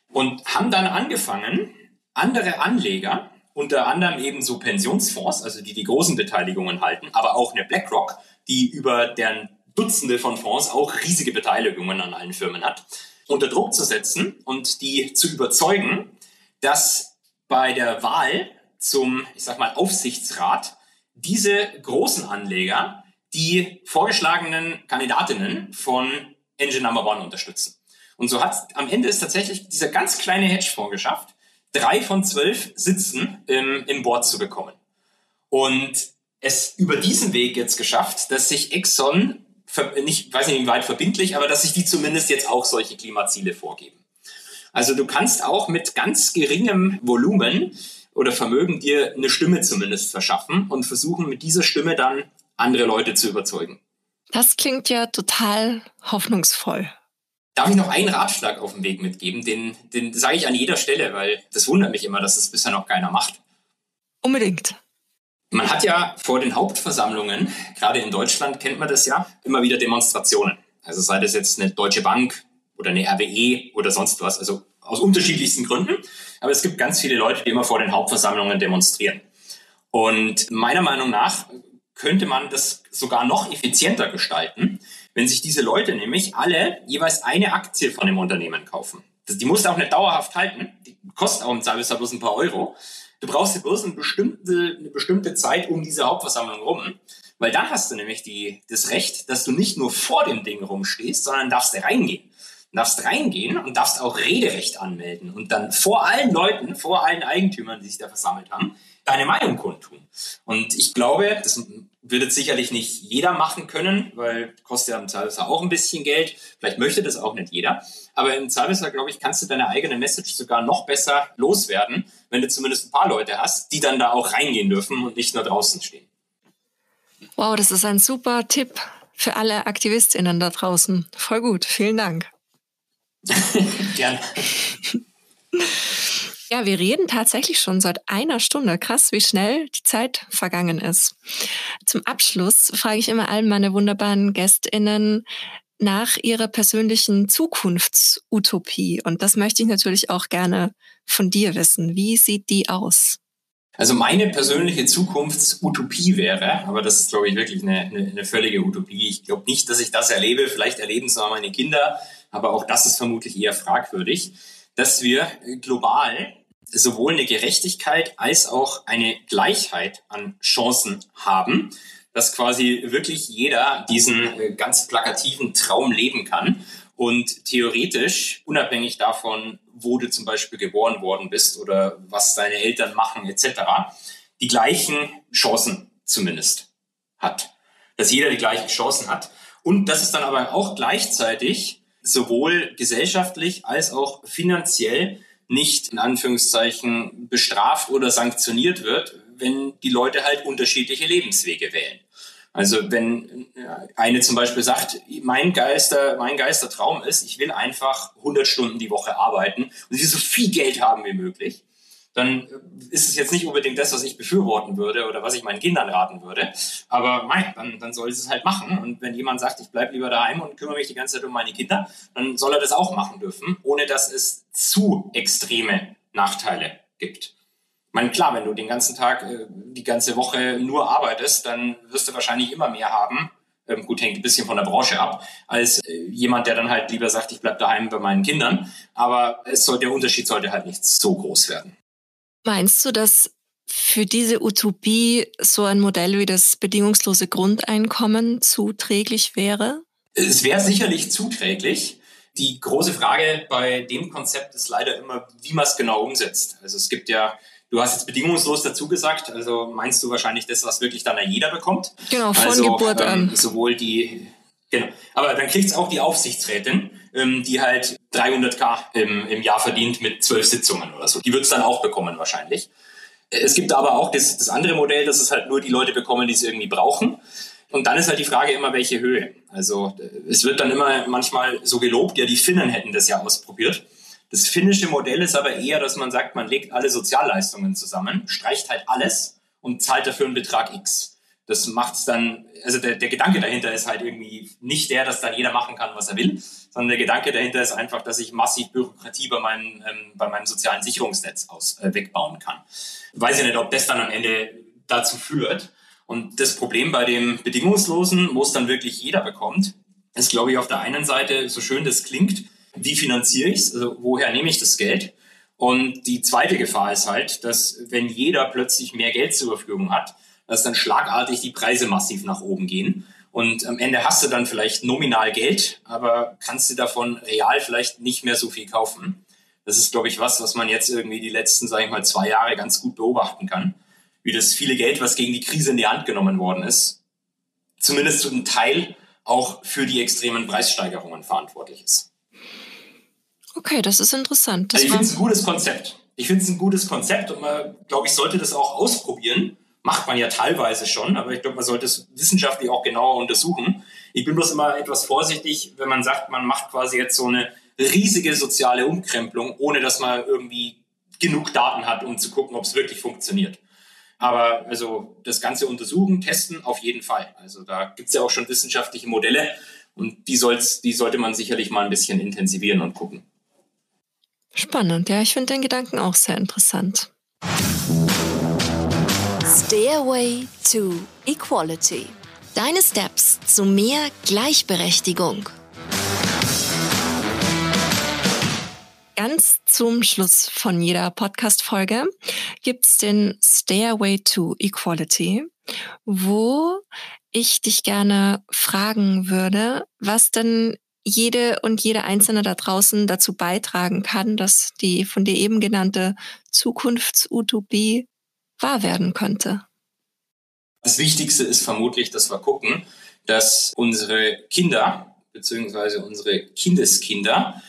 Und haben dann angefangen, andere Anleger, unter anderem eben so Pensionsfonds, also die die großen Beteiligungen halten, aber auch eine BlackRock, die über deren Dutzende von Fonds auch riesige Beteiligungen an allen Firmen hat, unter Druck zu setzen und die zu überzeugen, dass bei der Wahl zum, ich sag mal, Aufsichtsrat diese großen Anleger die vorgeschlagenen Kandidatinnen von Engine Number One unterstützen. Und so hat am Ende ist tatsächlich dieser ganz kleine Hedgefonds geschafft, drei von zwölf Sitzen im, im Board zu bekommen. Und es über diesen Weg jetzt geschafft, dass sich Exxon, nicht, weiß nicht, weit verbindlich, aber dass sich die zumindest jetzt auch solche Klimaziele vorgeben. Also du kannst auch mit ganz geringem Volumen oder Vermögen dir eine Stimme zumindest verschaffen und versuchen mit dieser Stimme dann andere Leute zu überzeugen. Das klingt ja total hoffnungsvoll. Darf ich noch einen Ratschlag auf den Weg mitgeben? Den, den sage ich an jeder Stelle, weil das wundert mich immer, dass das bisher noch keiner macht. Unbedingt. Man hat ja vor den Hauptversammlungen, gerade in Deutschland kennt man das ja, immer wieder Demonstrationen. Also sei das jetzt eine Deutsche Bank oder eine RWE oder sonst was. Also aus unterschiedlichsten Gründen. Aber es gibt ganz viele Leute, die immer vor den Hauptversammlungen demonstrieren. Und meiner Meinung nach könnte man das sogar noch effizienter gestalten, wenn sich diese Leute nämlich alle jeweils eine Aktie von dem Unternehmen kaufen. Das, die musst du auch nicht dauerhaft halten. Die kostet auch im Zweifelsfall bloß ein paar Euro. Du brauchst bloß eine bestimmte, eine bestimmte Zeit um diese Hauptversammlung rum. Weil dann hast du nämlich die, das Recht, dass du nicht nur vor dem Ding rumstehst, sondern darfst da reingehen. Darfst reingehen und darfst auch Rederecht anmelden und dann vor allen Leuten, vor allen Eigentümern, die sich da versammelt haben, deine Meinung kundtun. Und ich glaube, das wird jetzt sicherlich nicht jeder machen können, weil kostet ja im Zweifelsfall auch ein bisschen Geld. Vielleicht möchte das auch nicht jeder. Aber im Zweifelsfall, glaube ich, kannst du deine eigene Message sogar noch besser loswerden, wenn du zumindest ein paar Leute hast, die dann da auch reingehen dürfen und nicht nur draußen stehen. Wow, das ist ein super Tipp für alle AktivistInnen da draußen. Voll gut. Vielen Dank. Gerne. Ja, wir reden tatsächlich schon seit einer Stunde. Krass, wie schnell die Zeit vergangen ist. Zum Abschluss frage ich immer allen meine wunderbaren GästInnen nach ihrer persönlichen Zukunftsutopie. Und das möchte ich natürlich auch gerne von dir wissen. Wie sieht die aus? Also meine persönliche Zukunftsutopie wäre, aber das ist, glaube ich, wirklich eine, eine, eine völlige Utopie. Ich glaube nicht, dass ich das erlebe. Vielleicht erleben es auch meine Kinder, aber auch das ist vermutlich eher fragwürdig dass wir global sowohl eine Gerechtigkeit als auch eine Gleichheit an Chancen haben, dass quasi wirklich jeder diesen äh, ganz plakativen Traum leben kann und theoretisch, unabhängig davon, wo du zum Beispiel geboren worden bist oder was deine Eltern machen etc., die gleichen Chancen zumindest hat. Dass jeder die gleichen Chancen hat. Und dass es dann aber auch gleichzeitig sowohl gesellschaftlich als auch finanziell nicht in Anführungszeichen bestraft oder sanktioniert wird, wenn die Leute halt unterschiedliche Lebenswege wählen. Also wenn eine zum Beispiel sagt, mein Geister, mein Geistertraum ist, ich will einfach 100 Stunden die Woche arbeiten und ich will so viel Geld haben wie möglich, dann ist es jetzt nicht unbedingt das, was ich befürworten würde oder was ich meinen Kindern raten würde. Aber mein, dann, dann soll es halt machen. Und wenn jemand sagt, ich bleibe lieber daheim und kümmere mich die ganze Zeit um meine Kinder, dann soll er das auch machen dürfen, ohne dass es zu extreme Nachteile gibt. Ich meine, klar, wenn du den ganzen Tag, äh, die ganze Woche nur arbeitest, dann wirst du wahrscheinlich immer mehr haben, ähm, gut, hängt ein bisschen von der Branche ab, als äh, jemand, der dann halt lieber sagt, ich bleibe daheim bei meinen Kindern. Aber es soll, der Unterschied sollte halt nicht so groß werden. Meinst du, dass für diese Utopie so ein Modell wie das bedingungslose Grundeinkommen zuträglich wäre? Es wäre sicherlich zuträglich. Die große Frage bei dem Konzept ist leider immer, wie man es genau umsetzt. Also es gibt ja, du hast jetzt bedingungslos dazu gesagt, also meinst du wahrscheinlich das, was wirklich dann jeder bekommt? Genau, von also, Geburt ähm, an. Sowohl die, genau, aber dann kriegt es auch die Aufsichtsrätin, ähm, die halt 300k im, im Jahr verdient mit zwölf Sitzungen oder so. Die wird es dann auch bekommen wahrscheinlich. Es gibt aber auch das, das andere Modell, dass es halt nur die Leute bekommen, die es irgendwie brauchen. Und dann ist halt die Frage immer, welche Höhe. Also es wird dann immer manchmal so gelobt, ja, die Finnen hätten das ja ausprobiert. Das finnische Modell ist aber eher, dass man sagt, man legt alle Sozialleistungen zusammen, streicht halt alles und zahlt dafür einen Betrag X das macht's dann, also der, der Gedanke dahinter ist halt irgendwie nicht der, dass dann jeder machen kann, was er will, sondern der Gedanke dahinter ist einfach, dass ich massiv Bürokratie bei meinem, ähm, bei meinem sozialen Sicherungsnetz aus, äh, wegbauen kann. Weiß ich nicht, ob das dann am Ende dazu führt. Und das Problem bei dem Bedingungslosen, wo es dann wirklich jeder bekommt, ist, glaube ich, auf der einen Seite, so schön das klingt, wie finanziere ich es, also woher nehme ich das Geld? Und die zweite Gefahr ist halt, dass wenn jeder plötzlich mehr Geld zur Verfügung hat, dass dann schlagartig die Preise massiv nach oben gehen. Und am Ende hast du dann vielleicht nominal Geld, aber kannst du davon real vielleicht nicht mehr so viel kaufen. Das ist, glaube ich, was, was man jetzt irgendwie die letzten, sage ich mal, zwei Jahre ganz gut beobachten kann. Wie das viele Geld, was gegen die Krise in die Hand genommen worden ist, zumindest zu einem Teil auch für die extremen Preissteigerungen verantwortlich ist. Okay, das ist interessant. Das also ich finde es ein gutes Konzept. Ich finde es ein gutes Konzept und man, glaube ich, sollte das auch ausprobieren macht man ja teilweise schon, aber ich glaube, man sollte es wissenschaftlich auch genauer untersuchen. Ich bin bloß immer etwas vorsichtig, wenn man sagt, man macht quasi jetzt so eine riesige soziale Umkrempelung, ohne dass man irgendwie genug Daten hat, um zu gucken, ob es wirklich funktioniert. Aber also das Ganze untersuchen, testen auf jeden Fall. Also da gibt es ja auch schon wissenschaftliche Modelle und die, soll's, die sollte man sicherlich mal ein bisschen intensivieren und gucken. Spannend, ja, ich finde den Gedanken auch sehr interessant. Stairway to Equality. Deine Steps zu mehr Gleichberechtigung. Ganz zum Schluss von jeder Podcast-Folge gibt's den Stairway to Equality, wo ich dich gerne fragen würde, was denn jede und jede Einzelne da draußen dazu beitragen kann, dass die von dir eben genannte Zukunftsutopie wahr werden könnte? Das Wichtigste ist vermutlich, dass wir gucken, dass unsere Kinder beziehungsweise unsere Kindeskinder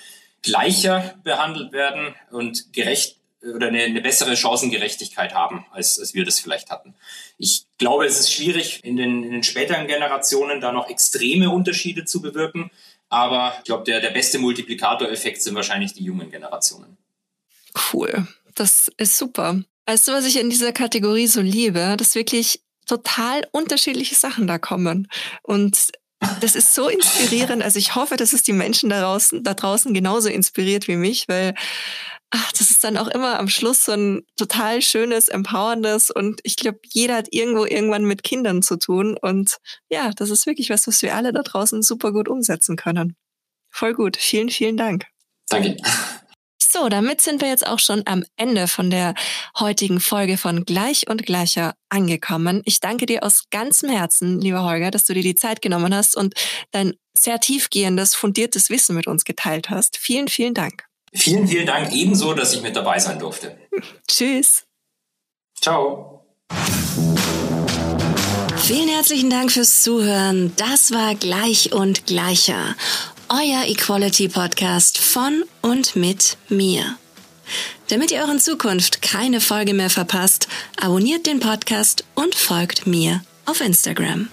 gleicher behandelt werden und gerecht oder eine, eine bessere Chancengerechtigkeit haben, als, als wir das vielleicht hatten. Ich glaube, es ist schwierig, in den, in den späteren Generationen da noch extreme Unterschiede zu bewirken. Aber ich glaube, der, der beste Multiplikatoreffekt sind wahrscheinlich die jungen Generationen. Cool. Das ist super. Weißt du, was ich in dieser Kategorie so liebe? Dass wirklich total unterschiedliche Sachen da kommen. Und das ist so inspirierend. Also ich hoffe, dass es die Menschen da draußen, da draußen genauso inspiriert wie mich, weil ach, das ist dann auch immer am Schluss so ein total schönes, empowerndes und ich glaube, jeder hat irgendwo irgendwann mit Kindern zu tun und ja, das ist wirklich was, was wir alle da draußen super gut umsetzen können. Voll gut. Vielen, vielen Dank. Danke. So, damit sind wir jetzt auch schon am Ende von der heutigen Folge von Gleich und Gleicher angekommen. Ich danke dir aus ganzem Herzen, lieber Holger, dass du dir die Zeit genommen hast und dein sehr tiefgehendes, fundiertes Wissen mit uns geteilt hast. Vielen, vielen Dank. Vielen, vielen Dank ebenso, dass ich mit dabei sein durfte. Tschüss. Ciao. Vielen herzlichen Dank fürs Zuhören. Das war Gleich und Gleicher euer Equality Podcast von und mit mir. Damit ihr euren Zukunft keine Folge mehr verpasst, abonniert den Podcast und folgt mir auf Instagram.